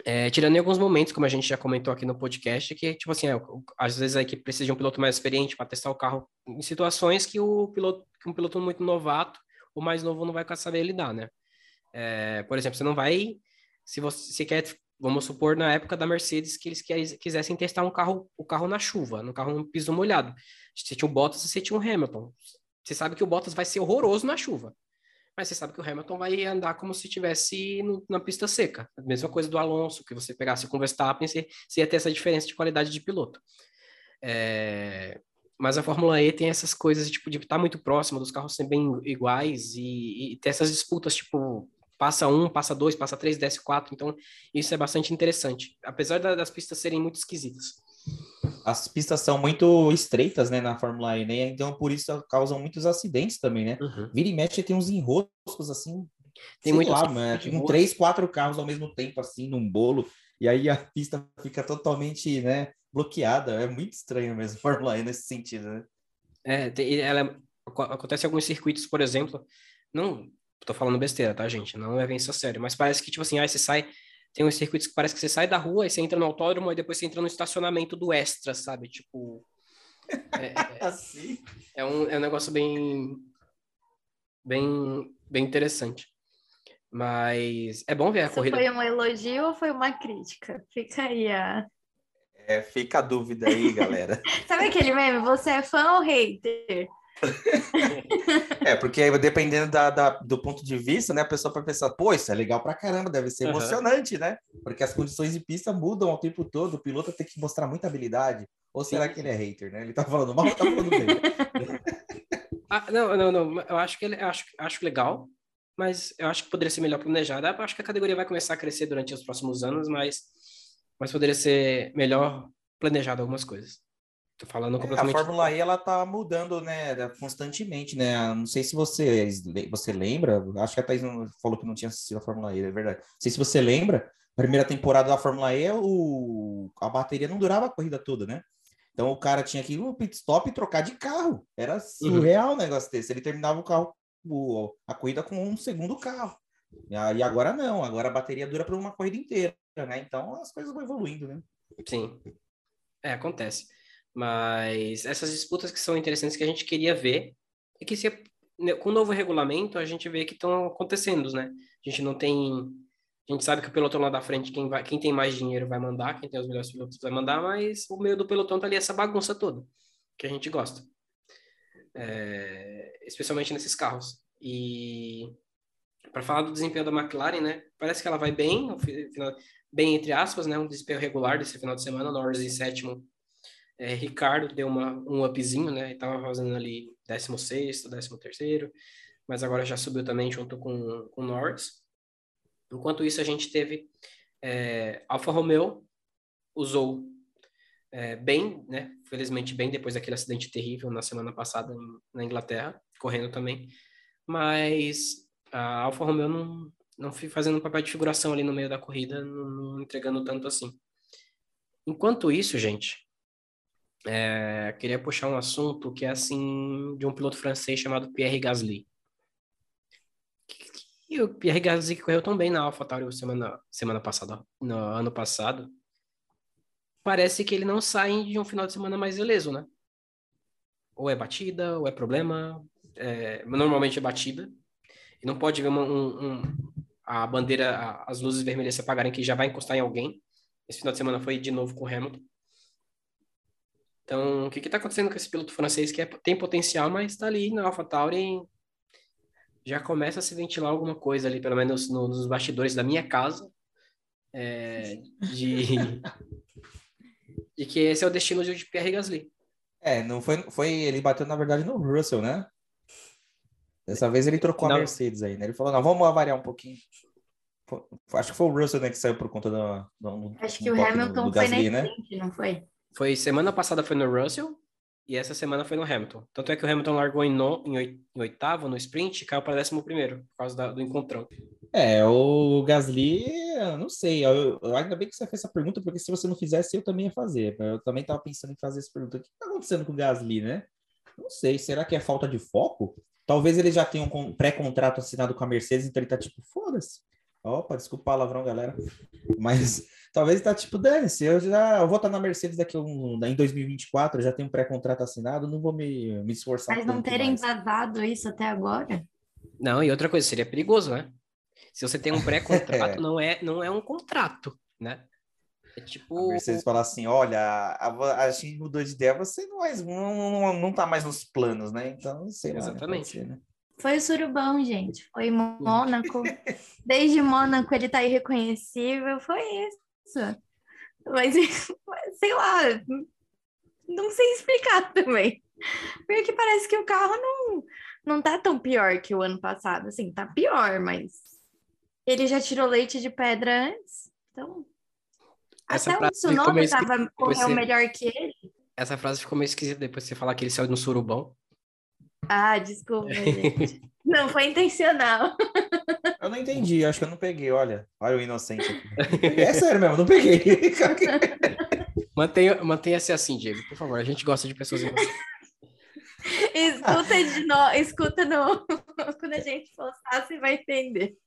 É, tirando em alguns momentos, como a gente já comentou aqui no podcast, que, tipo assim, é, às vezes a equipe precisa de um piloto mais experiente para testar o carro em situações que o piloto, que um piloto muito novato, o mais novo não vai saber lidar, né? É, por exemplo, você não vai, se você se quer, vamos supor, na época da Mercedes, que eles quisessem testar um carro, o carro na chuva, no carro no piso molhado. Você tinha o Bottas e você tinha o Hamilton. Você sabe que o Bottas vai ser horroroso na chuva. Mas você sabe que o Hamilton vai andar como se estivesse na pista seca. A mesma coisa do Alonso, que você pegasse com o Verstappen, você, você ia ter essa diferença de qualidade de piloto. É... Mas a Fórmula E tem essas coisas tipo, de estar tá muito próximo, dos carros serem bem iguais e, e ter essas disputas, tipo, passa um, passa dois, passa três, desce quatro. Então, isso é bastante interessante. Apesar das pistas serem muito esquisitas as pistas são muito estreitas, né, na Fórmula E, né? Então, por isso causam muitos acidentes também, né? Uhum. Vira e mexe tem uns enroscos assim. Tem muito lá, né? Com três, quatro carros ao mesmo tempo, assim, num bolo. E aí a pista fica totalmente, né, bloqueada. É muito estranho mesmo a Fórmula E nesse sentido, né? É, tem, ela, acontece em alguns circuitos, por exemplo, não tô falando besteira, tá, gente? Não é isso a sério, mas parece que, tipo assim, aí você sai tem uns circuitos que parece que você sai da rua e você entra no autódromo e depois você entra no estacionamento do extra, sabe? Tipo. É, é, assim? é, um, é um negócio bem. Bem, bem interessante. Mas é bom ver a Isso corrida. Foi um elogio ou foi uma crítica? Fica aí a. É, fica a dúvida aí, galera. Sabe aquele meme? Você é fã ou hater? é, porque aí, dependendo da, da, do ponto de vista, né, a pessoa vai pensar, pô, isso é legal pra caramba, deve ser uhum. emocionante, né? Porque as condições de pista mudam ao tempo todo, o piloto tem que mostrar muita habilidade. Ou será Sim. que ele é hater, né? Ele tá falando mal tá falando bem? ah, não, não, não. Eu acho que ele acho, acho legal, mas eu acho que poderia ser melhor planejado. Eu acho que a categoria vai começar a crescer durante os próximos anos, mas, mas poderia ser melhor planejado algumas coisas. Tô falando completamente. É, a Fórmula E ela tá mudando, né, constantemente, né? Não sei se você você lembra, acho que a Thaís falou que não tinha assistido a Fórmula E, é verdade. Não sei se você lembra, primeira temporada da Fórmula E, o, a bateria não durava a corrida toda, né? Então o cara tinha que ir no pit stop e trocar de carro. Era uhum. surreal uhum. o negócio desse. Ele terminava o carro, o, a corrida com um segundo carro. E agora não, agora a bateria dura para uma corrida inteira, né? Então as coisas vão evoluindo, né? Sim. É, acontece. Mas essas disputas que são interessantes que a gente queria ver e que se, né, com o novo regulamento a gente vê que estão acontecendo, né? A gente não tem a gente sabe que o pelotão lá da frente, quem, vai, quem tem mais dinheiro vai mandar, quem tem os melhores pilotos vai mandar, mas o meio do pelotão tá ali essa bagunça toda, que a gente gosta. É, especialmente nesses carros. E para falar do desempenho da McLaren, né? Parece que ela vai bem, bem entre aspas, né? Um desempenho regular desse final de semana, Norris em sétimo, É, Ricardo deu uma, um upzinho, né? Estava fazendo ali 16º, 13º, mas agora já subiu também junto com, o Norris. Enquanto isso, a gente teve é, Alfa Romeo, usou é, bem, né? Felizmente bem depois daquele acidente terrível na semana passada na Inglaterra, correndo também. Mas a Alfa Romeo não, não fazendo um papel de figuração ali no meio da corrida, não, não entregando tanto assim. Enquanto isso, gente, é, queria puxar um assunto que é assim de um piloto francês chamado Pierre Gasly. E o Pierre Gasly que correu tão bem na AlphaTauri semana semana passada, no ano passado, parece que ele não sai de um final de semana mais ileso, né? Ou é batida, ou é problema. É, normalmente é batida. E não pode ver uma, um, um, a bandeira, as luzes vermelhas se apagarem que já vai encostar em alguém. Esse final de semana foi de novo com o Hamilton. Então, o que está acontecendo com esse piloto francês que é, tem potencial, mas está ali na AlphaTauri já começa a se ventilar alguma coisa ali, pelo menos no, nos bastidores da minha casa, é, de, de que esse é o destino de Pierre Gasly. É, não foi, foi ele bateu na verdade no Russell, né? Dessa vez ele trocou não. a Mercedes aí, né? Ele falou, não, vamos variar um pouquinho. Acho que foi o Russell, né, que saiu por conta do... do Acho que o Hamilton do, do foi Gasly, na né? frente, não foi? Foi semana passada foi no Russell e essa semana foi no Hamilton. Tanto é que o Hamilton largou em, no, em oitavo no sprint e caiu para décimo primeiro, por causa da, do encontrão. É, o Gasly, não sei, eu, eu, ainda bem que você fez essa pergunta, porque se você não fizesse, eu também ia fazer. Eu também estava pensando em fazer essa pergunta. O que está acontecendo com o Gasly, né? Não sei, será que é falta de foco? Talvez ele já tenha um pré-contrato assinado com a Mercedes, então ele tá tipo, foda-se. Opa, desculpa o palavrão, galera. Mas talvez tá tipo, dane-se, eu já eu vou estar tá na Mercedes daqui um, em 2024, eu já tenho um pré-contrato assinado, não vou me, me esforçar. Mas não terem vazado isso até agora? Não, e outra coisa, seria perigoso, né? Se você tem um pré-contrato, é. não, é, não é um contrato, né? É tipo. A Mercedes falar assim: olha, a, a gente mudou de ideia, você não, mais, não, não, não tá mais nos planos, né? Então, sei Exatamente. Lá, né? Foi o Surubão, gente. Foi Mônaco. Desde Mônaco ele tá irreconhecível. Foi isso. Mas, sei lá, não sei explicar também. Porque parece que o carro não, não tá tão pior que o ano passado. Assim, tá pior, mas ele já tirou leite de pedra antes. Então, essa até o Tsunoda tava, correu você... melhor que ele. Essa frase ficou meio esquisita depois de você falar que ele saiu no surubão. Ah, desculpa, gente. não foi intencional. Eu não entendi, acho que eu não peguei, olha. Olha o inocente aqui. É sério mesmo, não peguei. mantenha, mantenha-se assim, Diego, por favor. A gente gosta de pessoas inocentes. Escuta de novo, escuta no... quando a gente postar, você vai entender.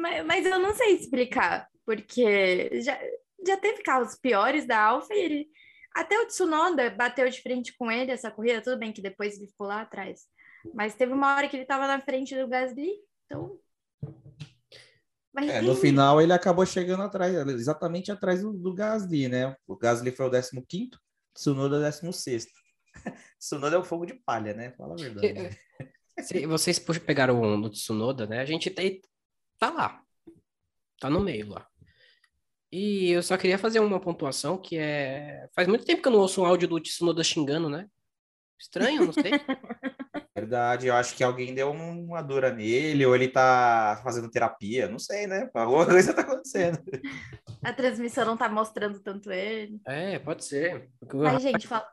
mas, mas eu não sei explicar, porque já, já teve carros piores da Alfa e ele até o Tsunoda bateu de frente com ele essa corrida, tudo bem que depois ele ficou lá atrás. Mas teve uma hora que ele estava na frente do Gasly, então. É, no final ele acabou chegando atrás, exatamente atrás do, do Gasly, né? O Gasly foi o 15, Tsunoda 16. Tsunoda é o fogo de palha, né? Fala a verdade. Se vocês pegaram o no Tsunoda, né? A gente tem, tá lá. Tá no meio lá. E eu só queria fazer uma pontuação que é. Faz muito tempo que eu não ouço um áudio do Tsunoda xingando, né? Estranho, não sei. Verdade, eu acho que alguém deu uma dura nele, ou ele tá fazendo terapia, não sei, né? Alguma coisa tá acontecendo. A transmissão não tá mostrando tanto ele. É, pode ser. Mas, gente, só,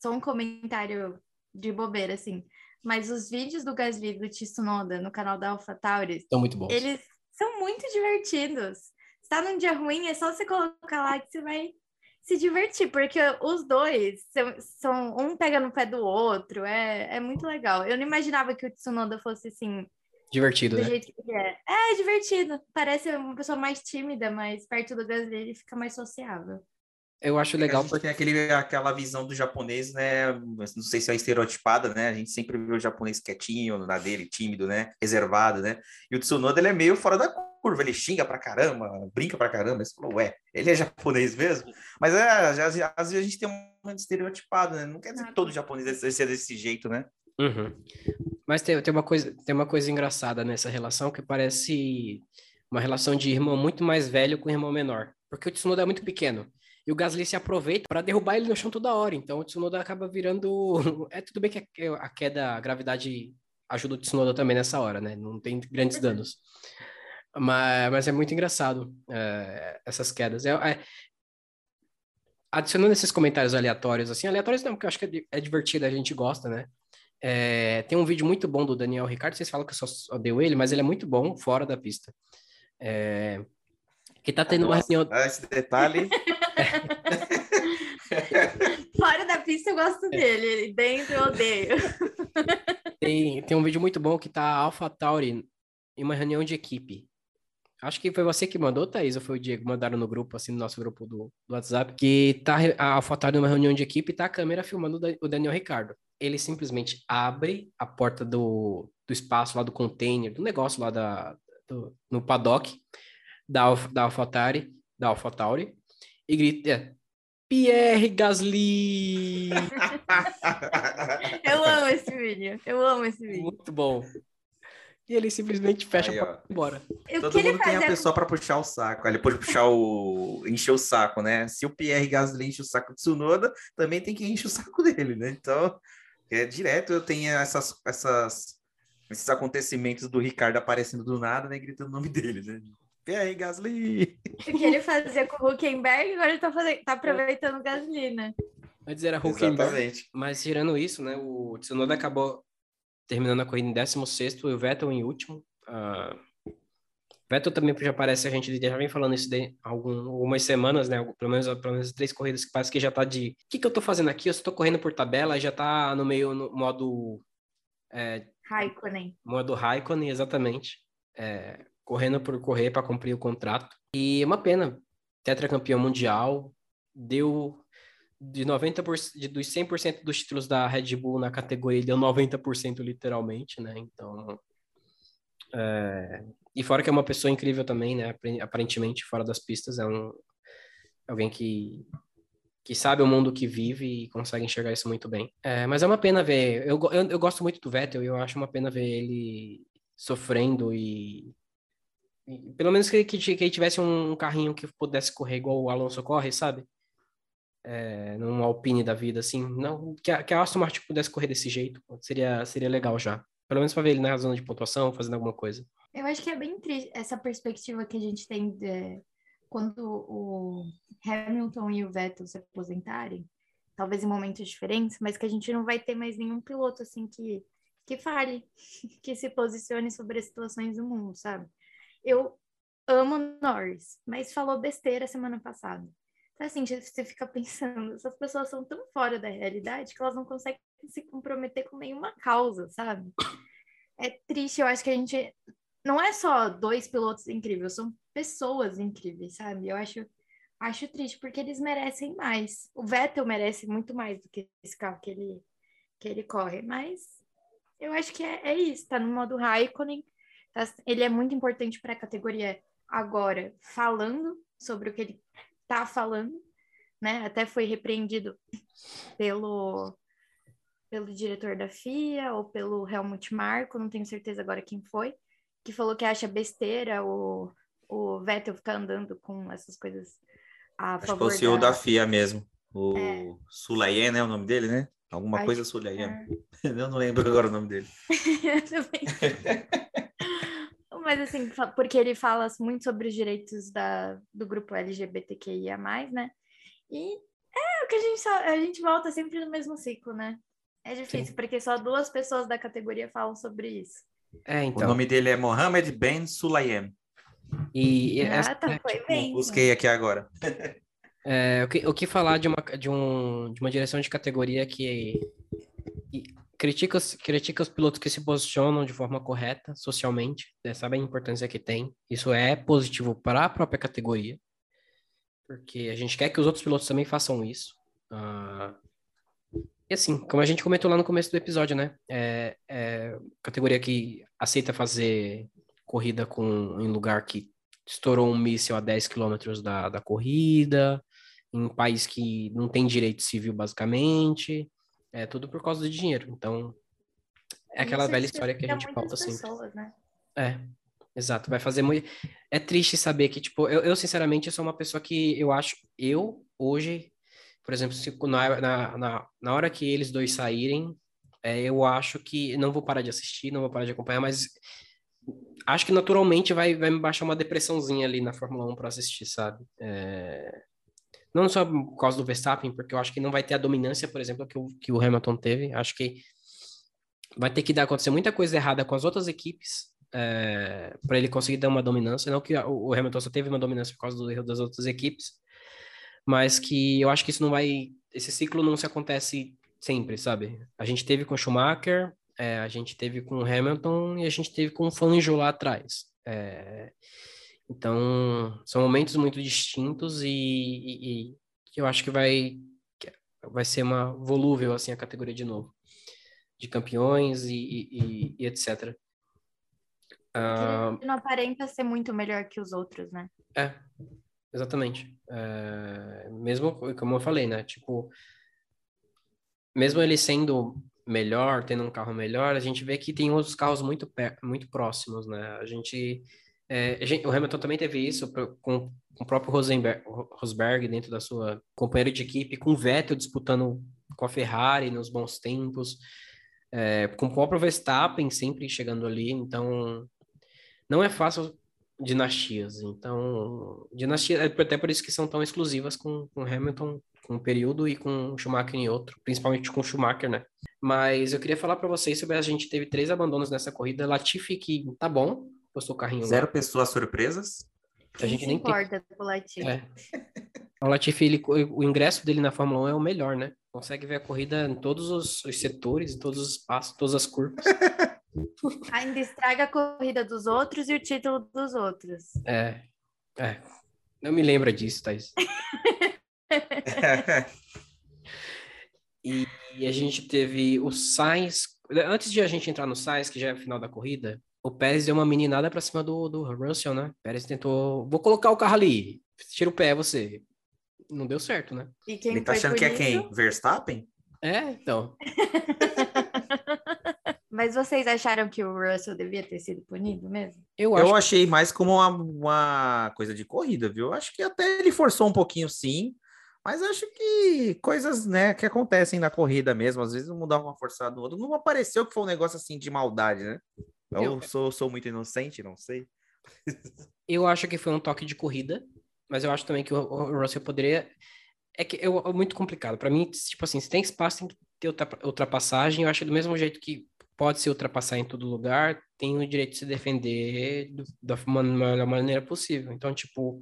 só um comentário de bobeira, assim. Mas os vídeos do Gasly do Tsunoda no canal da AlphaTauri... São muito bons. Eles são muito divertidos tá num dia ruim, é só você colocar lá que você vai se divertir, porque os dois são, são um pega no pé do outro, é, é muito legal. Eu não imaginava que o Tsunoda fosse assim. Divertido, do né? jeito que é. É, divertido. Parece uma pessoa mais tímida, mas perto do Gasly ele fica mais sociável. Eu acho legal porque tem aquele, aquela visão do japonês, né? Não sei se é estereotipada, né? A gente sempre vê o japonês quietinho, na dele, tímido, né? Reservado, né? E o Tsunoda, ele é meio fora da curva, ele xinga pra caramba, brinca pra caramba. Você falou, ué, ele é japonês mesmo? Mas é, às vezes a gente tem um estereotipado, né? Não quer dizer que todo japonês deve ser desse jeito, né? Uhum. Mas tem, tem, uma coisa, tem uma coisa engraçada nessa relação que parece uma relação de irmão muito mais velho com irmão menor. porque o Tsunoda é muito pequeno. E o Gasly se aproveita para derrubar ele no chão toda hora. Então o Tsunoda acaba virando. É tudo bem que a queda, a gravidade ajuda o Tsunoda também nessa hora, né? Não tem grandes danos. Mas, mas é muito engraçado é, essas quedas. É, é, adicionando esses comentários aleatórios, assim, aleatórios não, porque eu acho que é, é divertido, a gente gosta, né? É, tem um vídeo muito bom do Daniel Ricardo, vocês falam que eu só odeio ele, mas ele é muito bom fora da pista. É, que tá tendo Nossa, uma reunião. Esse detalhe. fora da pista eu gosto dele, dentro eu odeio. tem, tem um vídeo muito bom que tá a Alpha Tauri em uma reunião de equipe. Acho que foi você que mandou, Thaís, ou foi o Diego? Mandaram no grupo, assim, no nosso grupo do, do WhatsApp, que tá a Tauri numa reunião de equipe e tá a câmera filmando o Daniel Ricardo. Ele simplesmente abre a porta do, do espaço lá do container, do negócio lá da, do, no paddock da, da AlphaTauri, da AlphaTauri, e grita, Pierre Gasly! eu amo esse vídeo, eu amo esse vídeo. Muito bom. E ele simplesmente fecha Aí, pra embora. Todo mundo tem a pessoa para puxar o saco. Ele pode puxar o. encher o saco, né? Se o Pierre Gasly enche o saco de Tsunoda, também tem que encher o saco dele, né? Então, é direto eu tenho essas, essas, esses acontecimentos do Ricardo aparecendo do nada, né? Gritando o nome dele, né? Pierre Gasly! O que ele fazia com o Huckenberg, agora ele tá, fazendo, tá aproveitando o Gasly, né? Antes era Huckenberg. Exatamente. Mas tirando isso, né? O Tsunoda acabou terminando a corrida em 16 e o Vettel em último. Uh, Vettel também já parece, a gente já vem falando isso de algum, algumas semanas, né? Pelo menos, pelo menos três corridas que parece que já tá de. O que, que eu tô fazendo aqui? Eu estou correndo por tabela, já tá no meio no modo. É, Raikkonen. Modo Raikkonen, exatamente. É, correndo por correr para cumprir o contrato. E é uma pena. Tetracampeão mundial, deu de 90% de, dos 100% dos títulos da Red Bull na categoria, ele deu 90% literalmente, né? Então, é... e fora que é uma pessoa incrível também, né? Aparentemente fora das pistas é um alguém que que sabe o mundo que vive e consegue enxergar isso muito bem. É, mas é uma pena ver. Eu, eu, eu gosto muito do Vettel e eu acho uma pena ver ele sofrendo e pelo menos que, que, que ele tivesse um carrinho que pudesse correr igual o Alonso corre, sabe? É, num Alpine da vida, assim, não que a, que a Aston Martin pudesse correr desse jeito, seria, seria legal já. Pelo menos para ver ele na zona de pontuação, fazendo alguma coisa. Eu acho que é bem triste essa perspectiva que a gente tem de, quando o Hamilton e o Vettel se aposentarem, talvez em momentos diferentes, mas que a gente não vai ter mais nenhum piloto assim que, que fale, que se posicione sobre as situações do mundo, sabe? Eu amo Norris, mas falou besteira semana passada. Assim, você fica pensando, essas pessoas são tão fora da realidade que elas não conseguem se comprometer com nenhuma causa, sabe? É triste, eu acho que a gente. Não é só dois pilotos incríveis, são pessoas incríveis, sabe? Eu acho, acho triste, porque eles merecem mais. O Vettel merece muito mais do que esse carro que ele, que ele corre, mas eu acho que é, é isso, tá no modo Raikkonen. Tá, ele é muito importante para a categoria agora, falando sobre o que ele tá falando, né? Até foi repreendido pelo pelo diretor da FIA ou pelo Helmut Marko, não tenho certeza agora quem foi, que falou que acha besteira o, o Vettel ficar andando com essas coisas a Acho favor que o CEO da... da FIA mesmo, o é. Sulayen, né, o nome dele, né? Alguma Acho coisa Sulayen. É. Eu não lembro agora o nome dele. mas assim, porque ele fala muito sobre os direitos da, do grupo LGBTQIA+, né? E é o que a gente, só, a gente volta sempre no mesmo ciclo, né? É difícil, Sim. porque só duas pessoas da categoria falam sobre isso. É, então. O nome dele é Mohamed Ben Sulayem. E, ah, essa, tá, foi bem. Busquei aqui agora. É, o, que, o que falar de uma, de, um, de uma direção de categoria que critica, critica os pilotos que se posicionam de forma correta socialmente, né, sabe a importância que tem. Isso é positivo para a própria categoria, porque a gente quer que os outros pilotos também façam isso. Uh, e assim, como a gente comentou lá no começo do episódio, né? É, é categoria que aceita fazer corrida com, em lugar que estourou um míssil a 10 quilômetros da, da corrida, em um país que não tem direito civil, basicamente. É tudo por causa do dinheiro. Então, é aquela velha história que a gente pauta sempre. Pessoas, né? É. Exato, vai fazer muito. É triste saber que, tipo, eu, eu sinceramente sou uma pessoa que eu acho, eu hoje, por exemplo, se, na, na, na hora que eles dois saírem, é, eu acho que não vou parar de assistir, não vou parar de acompanhar, mas acho que naturalmente vai, vai me baixar uma depressãozinha ali na Fórmula 1 para assistir, sabe? É... Não só por causa do Verstappen, porque eu acho que não vai ter a dominância, por exemplo, que o, que o Hamilton teve. Acho que vai ter que dar, acontecer muita coisa errada com as outras equipes é, para ele conseguir dar uma dominância. Não que o Hamilton só teve uma dominância por causa do erro das outras equipes, mas que eu acho que isso não vai. Esse ciclo não se acontece sempre, sabe? A gente teve com o Schumacher, é, a gente teve com o Hamilton e a gente teve com o Fangio lá atrás. É, então, são momentos muito distintos e, e, e, eu acho que vai, vai ser uma volúvel assim a categoria de novo, de campeões e, e etc. Uh, não aparenta ser muito melhor que os outros, né? É, exatamente. É, mesmo, como eu falei, né? Tipo, mesmo ele sendo melhor, tendo um carro melhor, a gente vê que tem outros carros muito, muito próximos, né? A gente, é, o Hamilton também teve isso com, com o próprio Rosenberg, Rosberg dentro da sua companheira de equipe, com o Vettel disputando com a Ferrari nos bons tempos, é, com o próprio Verstappen sempre chegando ali, então não é fácil dinastias. Então, dinastia, é até por isso que são tão exclusivas com, com Hamilton com um período e com Schumacher em outro, principalmente com Schumacher, né? Mas eu queria falar para vocês sobre a gente teve três abandonos nessa corrida. Latifi que tá bom, postou o carrinho. Zero lá. pessoas surpresas. A gente nem importa tem... com o Latifi. É. O Latifi, ele, o ingresso dele na Fórmula 1 é o melhor, né? Consegue ver a corrida em todos os, os setores, em todos os espaços, todas as curvas. Ainda estraga a corrida dos outros e o título dos outros. É, é. Não me lembra disso, Thaís. e, e, a gente teve o Sainz. Antes de a gente entrar no Sainz, que já é o final da corrida, o Pérez deu uma meninada pra cima do, do Russell, né? Pérez tentou. Vou colocar o carro ali. Tira o pé, você. Não deu certo, né? Ele tá achando que é quem? Verstappen? É, então. Mas vocês acharam que o Russell devia ter sido punido mesmo? Eu, acho... eu achei mais como uma, uma coisa de corrida, viu? Eu acho que até ele forçou um pouquinho sim, mas acho que coisas, né, que acontecem na corrida mesmo, às vezes um dá uma forçada no outro. Não apareceu que foi um negócio assim de maldade, né? Eu, sou, sou muito inocente, não sei. eu acho que foi um toque de corrida, mas eu acho também que o, o Russell poderia. É que eu, é muito complicado. Para mim, tipo assim, se tem espaço, tem que ter ultrapassagem. Eu acho do mesmo jeito que pode se ultrapassar em todo lugar, tem o direito de se defender do, da melhor maneira possível. Então, tipo,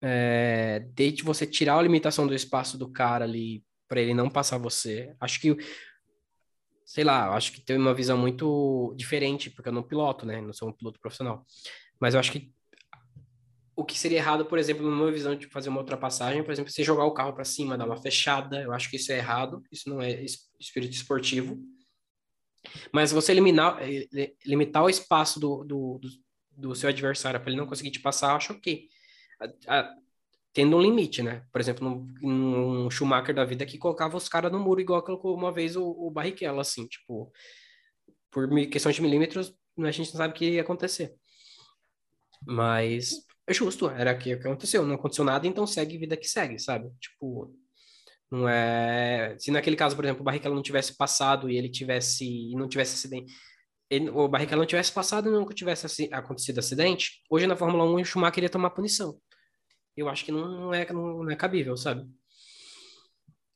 é, desde você tirar a limitação do espaço do cara ali para ele não passar você, acho que, sei lá, acho que tem uma visão muito diferente, porque eu não piloto, né? Não sou um piloto profissional. Mas eu acho que o que seria errado, por exemplo, numa visão de fazer uma ultrapassagem, por exemplo, você jogar o carro para cima, dar uma fechada, eu acho que isso é errado, isso não é espírito esportivo. Mas você eliminar, eh, limitar o espaço do, do, do, do seu adversário para ele não conseguir te passar, eu acho ok. A, tendo um limite, né? Por exemplo, num, num Schumacher da vida que colocava os caras no muro, igual colocou uma vez o, o Barrichello, assim, tipo, por questão de milímetros, a gente não sabe o que ia acontecer. Mas é justo, era o que aconteceu. Não aconteceu nada, então segue vida que segue, sabe? Tipo, não é. Se naquele caso, por exemplo, o Barrichello não tivesse passado e ele tivesse. e não tivesse acidente. Ele, o Barrichello não tivesse passado e nunca tivesse acontecido acidente, hoje na Fórmula 1 o Schumacher ia tomar punição. Eu acho que não é, não é cabível, sabe?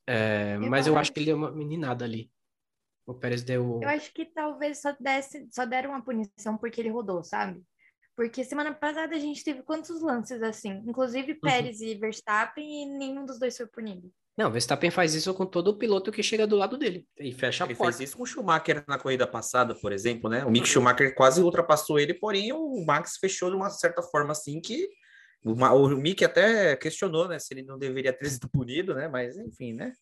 É, mas eu acho que ele deu uma meninada ali. O Pérez deu. Eu acho que talvez só, desse, só deram uma punição porque ele rodou, sabe? Porque semana passada a gente teve quantos lances assim? Inclusive uhum. Pérez uhum. e Verstappen, e nenhum dos dois foi punido. Não, Verstappen faz isso com todo o piloto que chega do lado dele e fecha ele a porta. Ele fez isso com o Schumacher na corrida passada, por exemplo, né? O Mick Schumacher quase ultrapassou ele, porém o Max fechou de uma certa forma assim que o, o Mick até questionou, né, se ele não deveria ter sido punido, né? Mas enfim, né?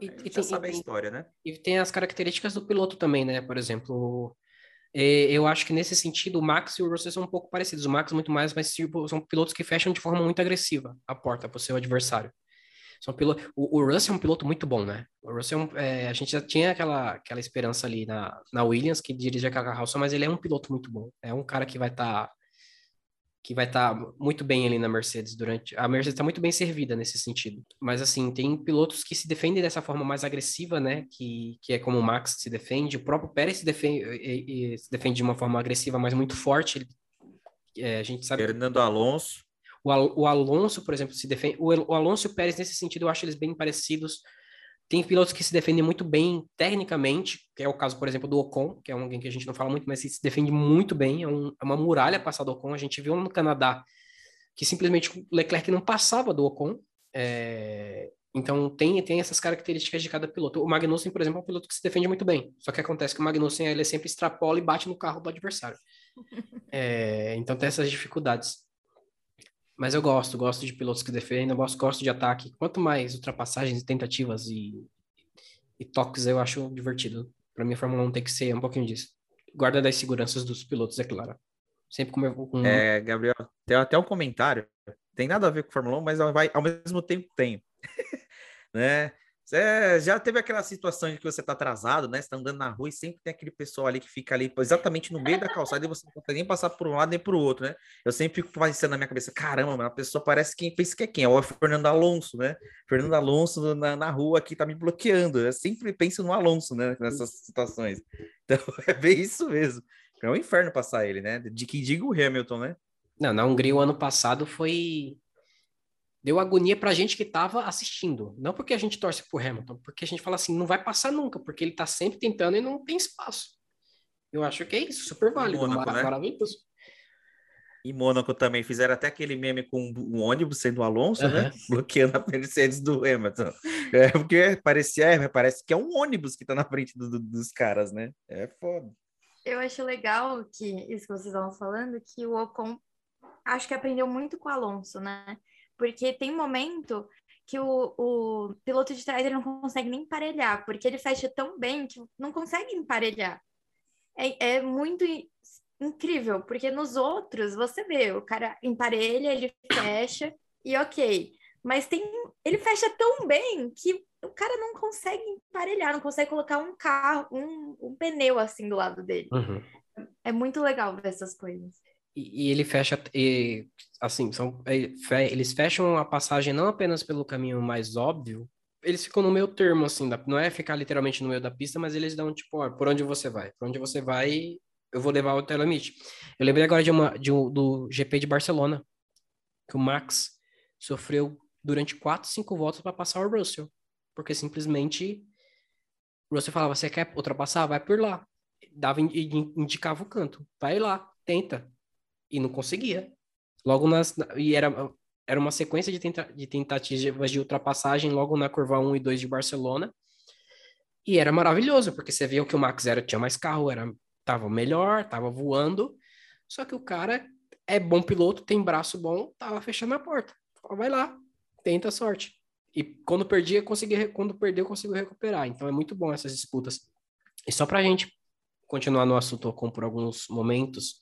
E, e tem, sabe a história, né? E tem as características do piloto também, né? Por exemplo, eu acho que nesse sentido o Max e o Russell são um pouco parecidos. O Max muito mais, mas são pilotos que fecham de forma muito agressiva a porta para o seu adversário. São piloto... o, o Russell é um piloto muito bom, né? O Russell, é, a gente já tinha aquela, aquela esperança ali na, na Williams, que dirige a carroça, mas ele é um piloto muito bom. É um cara que vai estar tá, que vai estar tá muito bem ali na Mercedes durante. A Mercedes está muito bem servida nesse sentido. Mas assim, tem pilotos que se defendem dessa forma mais agressiva, né? Que, que é como o Max se defende. O próprio Pérez se defende, se defende de uma forma agressiva, mas muito forte. É, a gente sabe. Fernando Alonso. O, Al, o Alonso, por exemplo, se defende. O, o Alonso e o Pérez, nesse sentido, eu acho eles bem parecidos. Tem pilotos que se defendem muito bem tecnicamente, que é o caso, por exemplo, do Ocon, que é alguém que a gente não fala muito, mas se defende muito bem, é, um, é uma muralha passar do Ocon. A gente viu no Canadá que simplesmente o Leclerc não passava do Ocon. É... Então tem, tem essas características de cada piloto. O Magnussen, por exemplo, é um piloto que se defende muito bem. Só que acontece que o Magnussen ele sempre extrapola e bate no carro do adversário. É... então tem essas dificuldades. Mas eu gosto, gosto de pilotos que defendem, eu gosto, gosto de ataque. Quanto mais ultrapassagens, tentativas e, e toques eu acho divertido. Para mim, a Fórmula 1 tem que ser um pouquinho disso. Guarda das seguranças dos pilotos, é claro. Sempre com... com... É, Gabriel, tem até um comentário. Tem nada a ver com Fórmula 1, mas vai, ao mesmo tempo tem. né? Você já teve aquela situação de que você está atrasado, né? Você tá andando na rua e sempre tem aquele pessoal ali que fica ali exatamente no meio da calçada e você não consegue nem passar por um lado nem por outro, né? Eu sempre fico pensando na minha cabeça, caramba, mas a pessoa parece quem pensa que é quem? É o Fernando Alonso, né? Fernando Alonso na, na rua aqui tá me bloqueando. Eu sempre penso no Alonso, né? Nessas situações. Então é bem isso mesmo. É um inferno passar ele, né? De que diga o Hamilton, né? Não, na Hungria o ano passado foi deu agonia pra gente que tava assistindo. Não porque a gente torce pro Hamilton, porque a gente fala assim, não vai passar nunca, porque ele tá sempre tentando e não tem espaço. Eu acho que é isso, super válido, Mônaco, né? maravilhoso. Em Mônaco também fizeram até aquele meme com um ônibus sendo o Alonso, uhum. né? Bloqueando a Mercedes do Hamilton. É porque parecia, é, parece que é um ônibus que tá na frente do, do, dos caras, né? É foda. Eu acho legal que isso que vocês estavam falando, que o Ocon acho que aprendeu muito com o Alonso, né? Porque tem momento que o, o piloto de trás ele não consegue nem emparelhar, porque ele fecha tão bem que não consegue emparelhar. É, é muito incrível, porque nos outros você vê, o cara emparelha, ele fecha e ok. Mas tem, ele fecha tão bem que o cara não consegue emparelhar, não consegue colocar um carro, um, um pneu assim do lado dele. Uhum. É muito legal ver essas coisas. E, ele fecha, e, assim, são, é, eles fecham a passagem não apenas pelo caminho mais óbvio, eles ficam no meio termo, assim, não é ficar literalmente no meio da pista, mas eles dão, tipo, ó, por onde você vai? Por onde você vai, eu vou levar o limite. Eu lembrei agora de uma, de um, do GP de Barcelona, que o Max sofreu durante quatro, cinco voltas para passar o Russell, porque simplesmente o Russell falava, você quer ultrapassar? Vai por lá. Dava, indicava o canto, vai lá, tenta e não conseguia. Logo nas. E era, era uma sequência de, tenta, de tentativas de ultrapassagem logo na curva 1 e 2 de Barcelona. E era maravilhoso, porque você via que o Max era, tinha mais carro, era, tava melhor, tava voando. Só que o cara é bom piloto, tem braço bom, tava fechando a porta. Vai lá, tenta a sorte. E quando perdia, consegui, quando perdeu, conseguiu recuperar. Então é muito bom essas disputas. E só pra gente continuar no assunto por alguns momentos,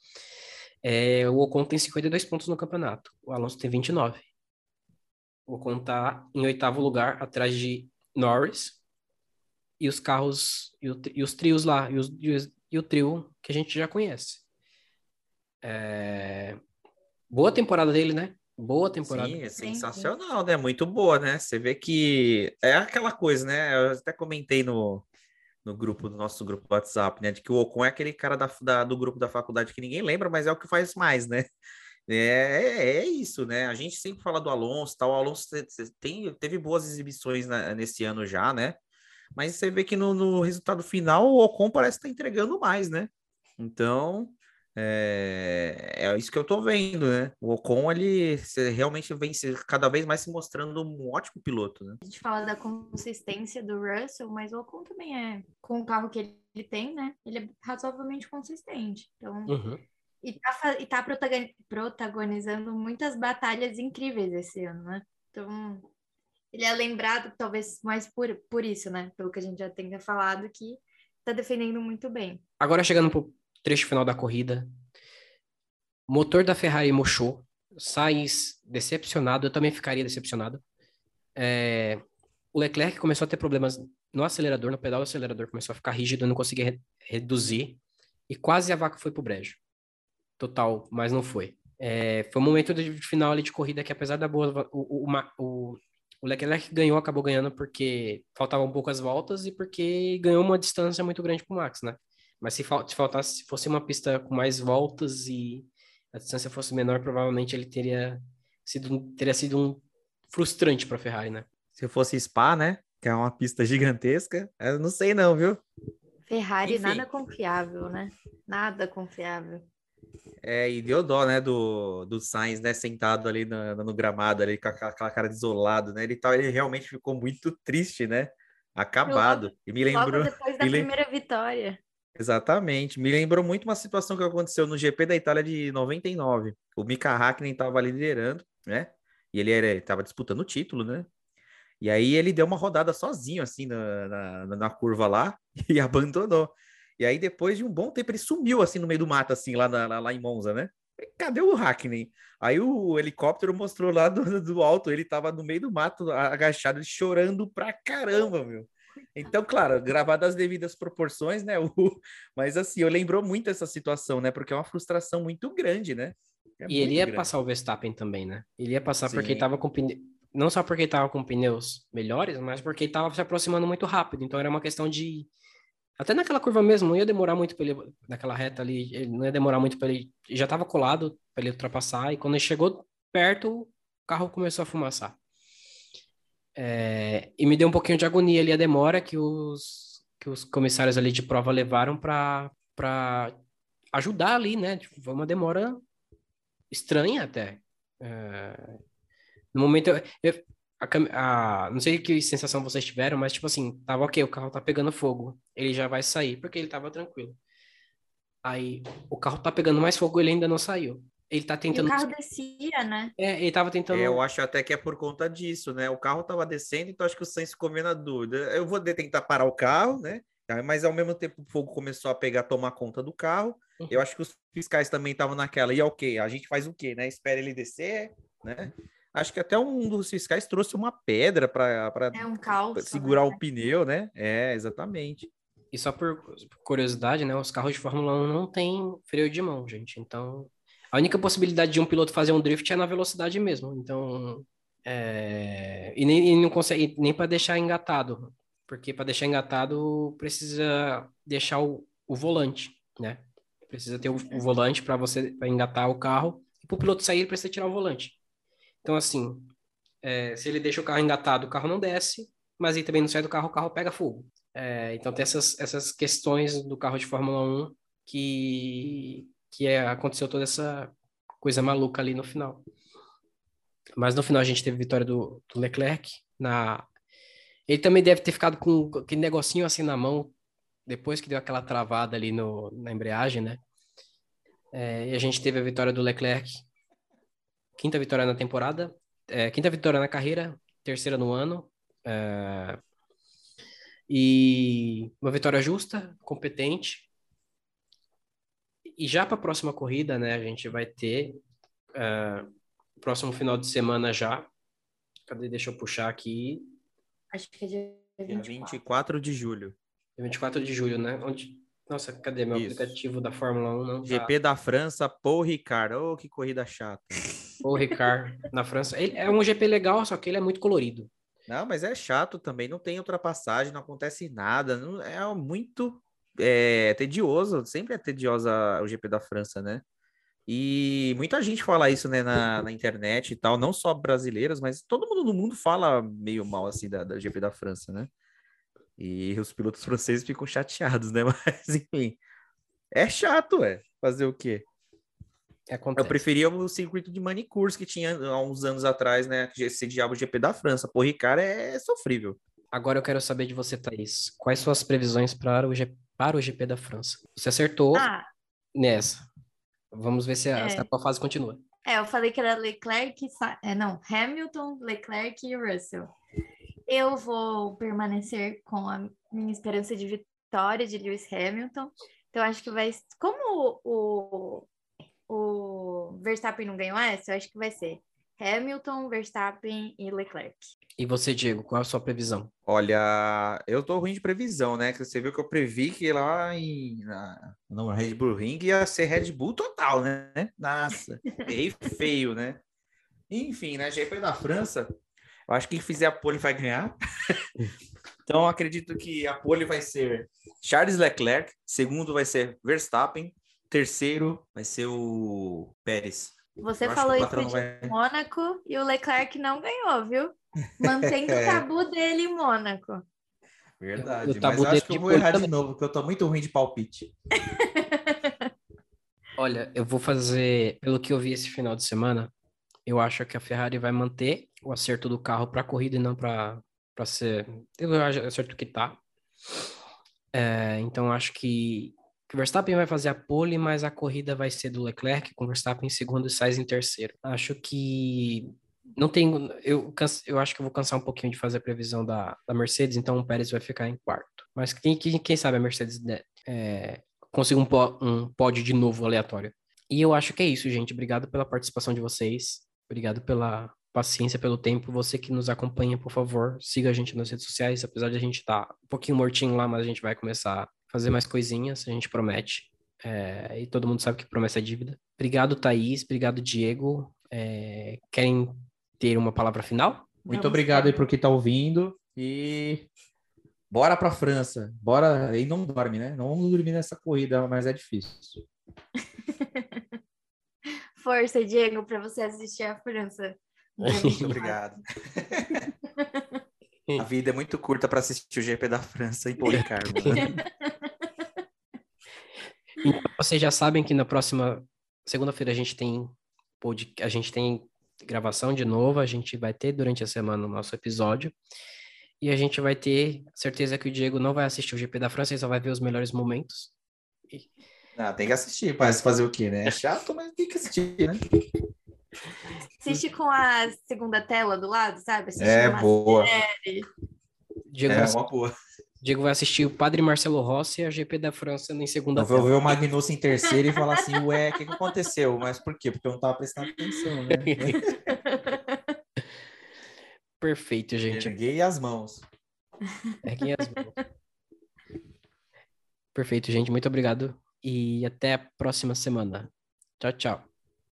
é, o Ocon tem 52 pontos no campeonato, o Alonso tem 29. O Ocon está em oitavo lugar, atrás de Norris e os carros, e, o, e os trios lá, e, os, e, os, e, o trio que a gente já conhece. É... Boa temporada dele, né? Boa temporada. Sim, é sensacional, né? Muito boa, né? Você vê que é aquela coisa, né? Eu até comentei no, no grupo do nosso grupo WhatsApp, né? De que o Ocon é aquele cara da, da, do grupo da faculdade que ninguém lembra, mas é o que faz mais, né? É, é, é isso, né? A gente sempre fala do Alonso, tal. O Alonso tem, teve boas exibições na, nesse ano já, né? Mas você vê que no, no resultado final o Ocon parece estar tá entregando mais, né? Então, é, é isso que eu tô vendo, né? O Ocon, ele realmente vem se, cada vez mais se mostrando um ótimo piloto, né? A gente fala da consistência do Russell, mas o Ocon também é, com o carro que ele tem, né? Ele é razoavelmente consistente. Então, uhum. e tá, e tá protagonizando muitas batalhas incríveis esse ano, né? Então, ele é lembrado talvez mais por, por isso, né? Pelo que a gente já tenha falado, que tá defendendo muito bem. Agora chegando pro trecho final da corrida. Motor da Ferrari murchou. Sainz decepcionado, eu também ficaria decepcionado. é, o Leclerc começou a ter problemas no acelerador, no pedal do acelerador, começou a ficar rígido, não conseguia re reduzir, e quase a vaca foi pro brejo. Total, mas não foi. É, foi um momento de final ali de corrida que, apesar da boa. O, o, o, o Leclerc ganhou, acabou ganhando porque faltavam poucas voltas e porque ganhou uma distância muito grande pro Max, né? Mas se, se faltasse, se fosse uma pista com mais voltas e a distância fosse menor, provavelmente ele teria sido, teria sido um frustrante para a Ferrari, né? Se fosse Spa, né? Que é uma pista gigantesca, eu não sei não, viu? Ferrari Enfim. nada confiável, né? Nada confiável. É, e deu dó, né, do, do Sainz, né, sentado ali no, no gramado, ali com aquela, cara desolado, né? Ele, tá, ele realmente ficou muito triste, né? Acabado. Logo, e me lembrou. Logo depois da primeira vitória. Exatamente. Me lembrou muito uma situação que aconteceu no GP da Itália de 99. O Mika Hakkinen estava liderando, né? E ele estava disputando o título, né? E aí ele deu uma rodada sozinho, assim, na, na, na, curva lá, e abandonou. E aí, depois de um bom tempo, ele sumiu, assim, no meio do mato, assim, lá, na, lá em Monza, né? Cadê o Hackney? Aí o helicóptero mostrou lá do, do alto, ele tava no meio do mato, agachado, chorando pra caramba, meu. Então, claro, gravado as devidas proporções, né? O... Mas assim, eu lembrou muito essa situação, né? Porque é uma frustração muito grande, né? É e ele ia grande. passar o Verstappen também, né? Ele ia passar Sim. porque ele tava com pne... não só porque estava com pneus melhores, mas porque estava se aproximando muito rápido. Então era uma questão de até naquela curva mesmo, não ia demorar muito para ele naquela reta ali, não ia demorar muito para ele, já estava colado para ele ultrapassar e quando ele chegou perto, o carro começou a fumaçar. É, e me deu um pouquinho de agonia ali a demora que os, que os comissários ali de prova levaram para ajudar ali, né? Tipo, foi uma demora estranha até. É, no momento, eu, eu, a, a, não sei que sensação vocês tiveram, mas tipo assim, tava ok, o carro tá pegando fogo, ele já vai sair, porque ele tava tranquilo. Aí, o carro tá pegando mais fogo, ele ainda não saiu. Ele tá tentando. E o carro descia, né? É, ele tava tentando. É, eu acho até que é por conta disso, né? O carro tava descendo, então acho que o Sainz ficou meio na dúvida. Eu vou tentar parar o carro, né? Mas ao mesmo tempo o fogo começou a pegar, tomar conta do carro. Uhum. Eu acho que os fiscais também estavam naquela. E ok, a gente faz o quê, né? Espera ele descer, né? Acho que até um dos fiscais trouxe uma pedra para é um calço, segurar né? o pneu, né? É, exatamente. E só por curiosidade, né? Os carros de Fórmula 1 não têm freio de mão, gente. Então, a única possibilidade de um piloto fazer um drift é na velocidade mesmo. Então, é... e, nem, e não consegue nem para deixar engatado, porque para deixar engatado precisa deixar o, o volante, né? Precisa ter o, o volante para você pra engatar o carro. E para o piloto sair, ele precisa tirar o volante. Então, assim, é, se ele deixa o carro engatado, o carro não desce, mas ele também não sai do carro, o carro pega fogo. É, então, tem essas, essas questões do carro de Fórmula 1 que, que é, aconteceu toda essa coisa maluca ali no final. Mas no final a gente teve vitória do, do Leclerc. Na... Ele também deve ter ficado com aquele negocinho assim na mão, depois que deu aquela travada ali no, na embreagem, né? É, e a gente teve a vitória do Leclerc, quinta vitória na temporada, é, quinta vitória na carreira, terceira no ano. É, e uma vitória justa, competente, e já para a próxima corrida, né, a gente vai ter uh, próximo final de semana já. Cadê? Deixa eu puxar aqui. Acho que é dia 24. 24 de julho. 24 de julho, né? Onde... Nossa, cadê meu Isso. aplicativo da Fórmula 1? Não tá. GP da França, Paul Ricard. Oh, que corrida chata. Paul Ricard na França. Ele é um GP legal, só que ele é muito colorido. Não, mas é chato também. Não tem ultrapassagem, não acontece nada. Não, é muito é tedioso, sempre é tediosa o GP da França, né? E muita gente fala isso né, na, na, internet e tal, não só brasileiros, mas todo mundo no mundo fala meio mal assim da, da GP da França, né? E os pilotos franceses ficam chateados, né? Mas enfim, é chato, é. Fazer o quê? Acontece. Eu preferia o circuito de Manicours que tinha há uns anos atrás, né? Esse diabo GP da França. Porra, cara, é sofrível. Agora eu quero saber de você, Thaís. Quais suas previsões para o GP para o GP da França. Você acertou ah. nessa. Vamos ver se a, é. se a tua fase continua. É, eu falei que era Leclerc, é, não, Hamilton, Leclerc e Russell. Eu vou permanecer com a minha esperança de vitória de Lewis Hamilton. Então, acho que vai. Como o, o Verstappen não ganhou essa, eu acho que vai ser Hamilton, Verstappen e Leclerc. E você, Diego, qual é a sua previsão? Olha, eu tô ruim de previsão, né? Que você viu que eu previ que lá em, na, no Red Bull Ring ia ser Red Bull total, né? Nossa, errei feio, né? Enfim, né? GP da França, eu acho que quem fizer a pole vai ganhar. então, eu acredito que a pole vai ser Charles Leclerc, segundo vai ser Verstappen, terceiro vai ser o Pérez. Você falou isso de vai- Mônaco e o Leclerc não ganhou, viu? Mantendo o tabu dele em Mônaco. Verdade, mas eu dele acho que eu vou errar pole de novo, porque eu tô muito ruim de palpite. Olha, eu vou fazer, pelo que eu vi esse final de semana, eu acho que a Ferrari vai manter o acerto do carro para a corrida e não para para ser. Eu acho acerto que tá. É, então eu acho que, que Verstappen vai fazer a pole, mas a corrida vai ser do Leclerc, com Verstappen em segundo e Sainz em terceiro. Acho que não tem. Eu, eu acho que eu vou cansar um pouquinho de fazer a previsão da, da Mercedes, então o Pérez vai ficar em quarto. Mas quem, quem, quem sabe a Mercedes né, é, consiga um, pó- um pódio de novo aleatório. E eu acho que é isso, gente. Obrigado pela participação de vocês. Obrigado pela paciência, pelo tempo. Você que nos acompanha, por favor, siga a gente nas redes sociais. Apesar de a gente estar um pouquinho mortinho lá, mas a gente vai começar fazer mais coisinhas, a gente promete. É, e todo mundo sabe que promessa é dívida. Obrigado, Thaís. Obrigado, Diego. É, querem ter uma palavra final? Muito Vamos obrigado aí por quem tá ouvindo e bora pra França. Bora, e não dorme, né? Não vamos dormir nessa corrida, mas é difícil. Força, Diego, para você assistir a França. Muito obrigado. A vida é muito curta para assistir o GP da França em Policarpo. né? Então, vocês já sabem que na próxima segunda-feira a gente tem a gente tem gravação de novo, a gente vai ter durante a semana o nosso episódio. E a gente vai ter certeza que o Diego não vai assistir o GP da França, ele só vai ver os melhores momentos. Ah, tem que assistir, mas fazer o quê, né? É chato, mas tem que assistir, né? Assiste com a segunda tela do lado, sabe? Assiste É uma boa. série. Diego, É vai... uma boa. Diego vai assistir o Padre Marcelo Rossi e a GP da França em segunda Eu vou tela. ver o Magnussen em terceiro e falar assim, ué, o que, que aconteceu? Mas por quê? Porque eu não tava prestando atenção, né? Perfeito, gente. Erguei as mãos. Erguem as mãos. Perfeito, gente. Muito obrigado e até a próxima semana. Tchau, tchau.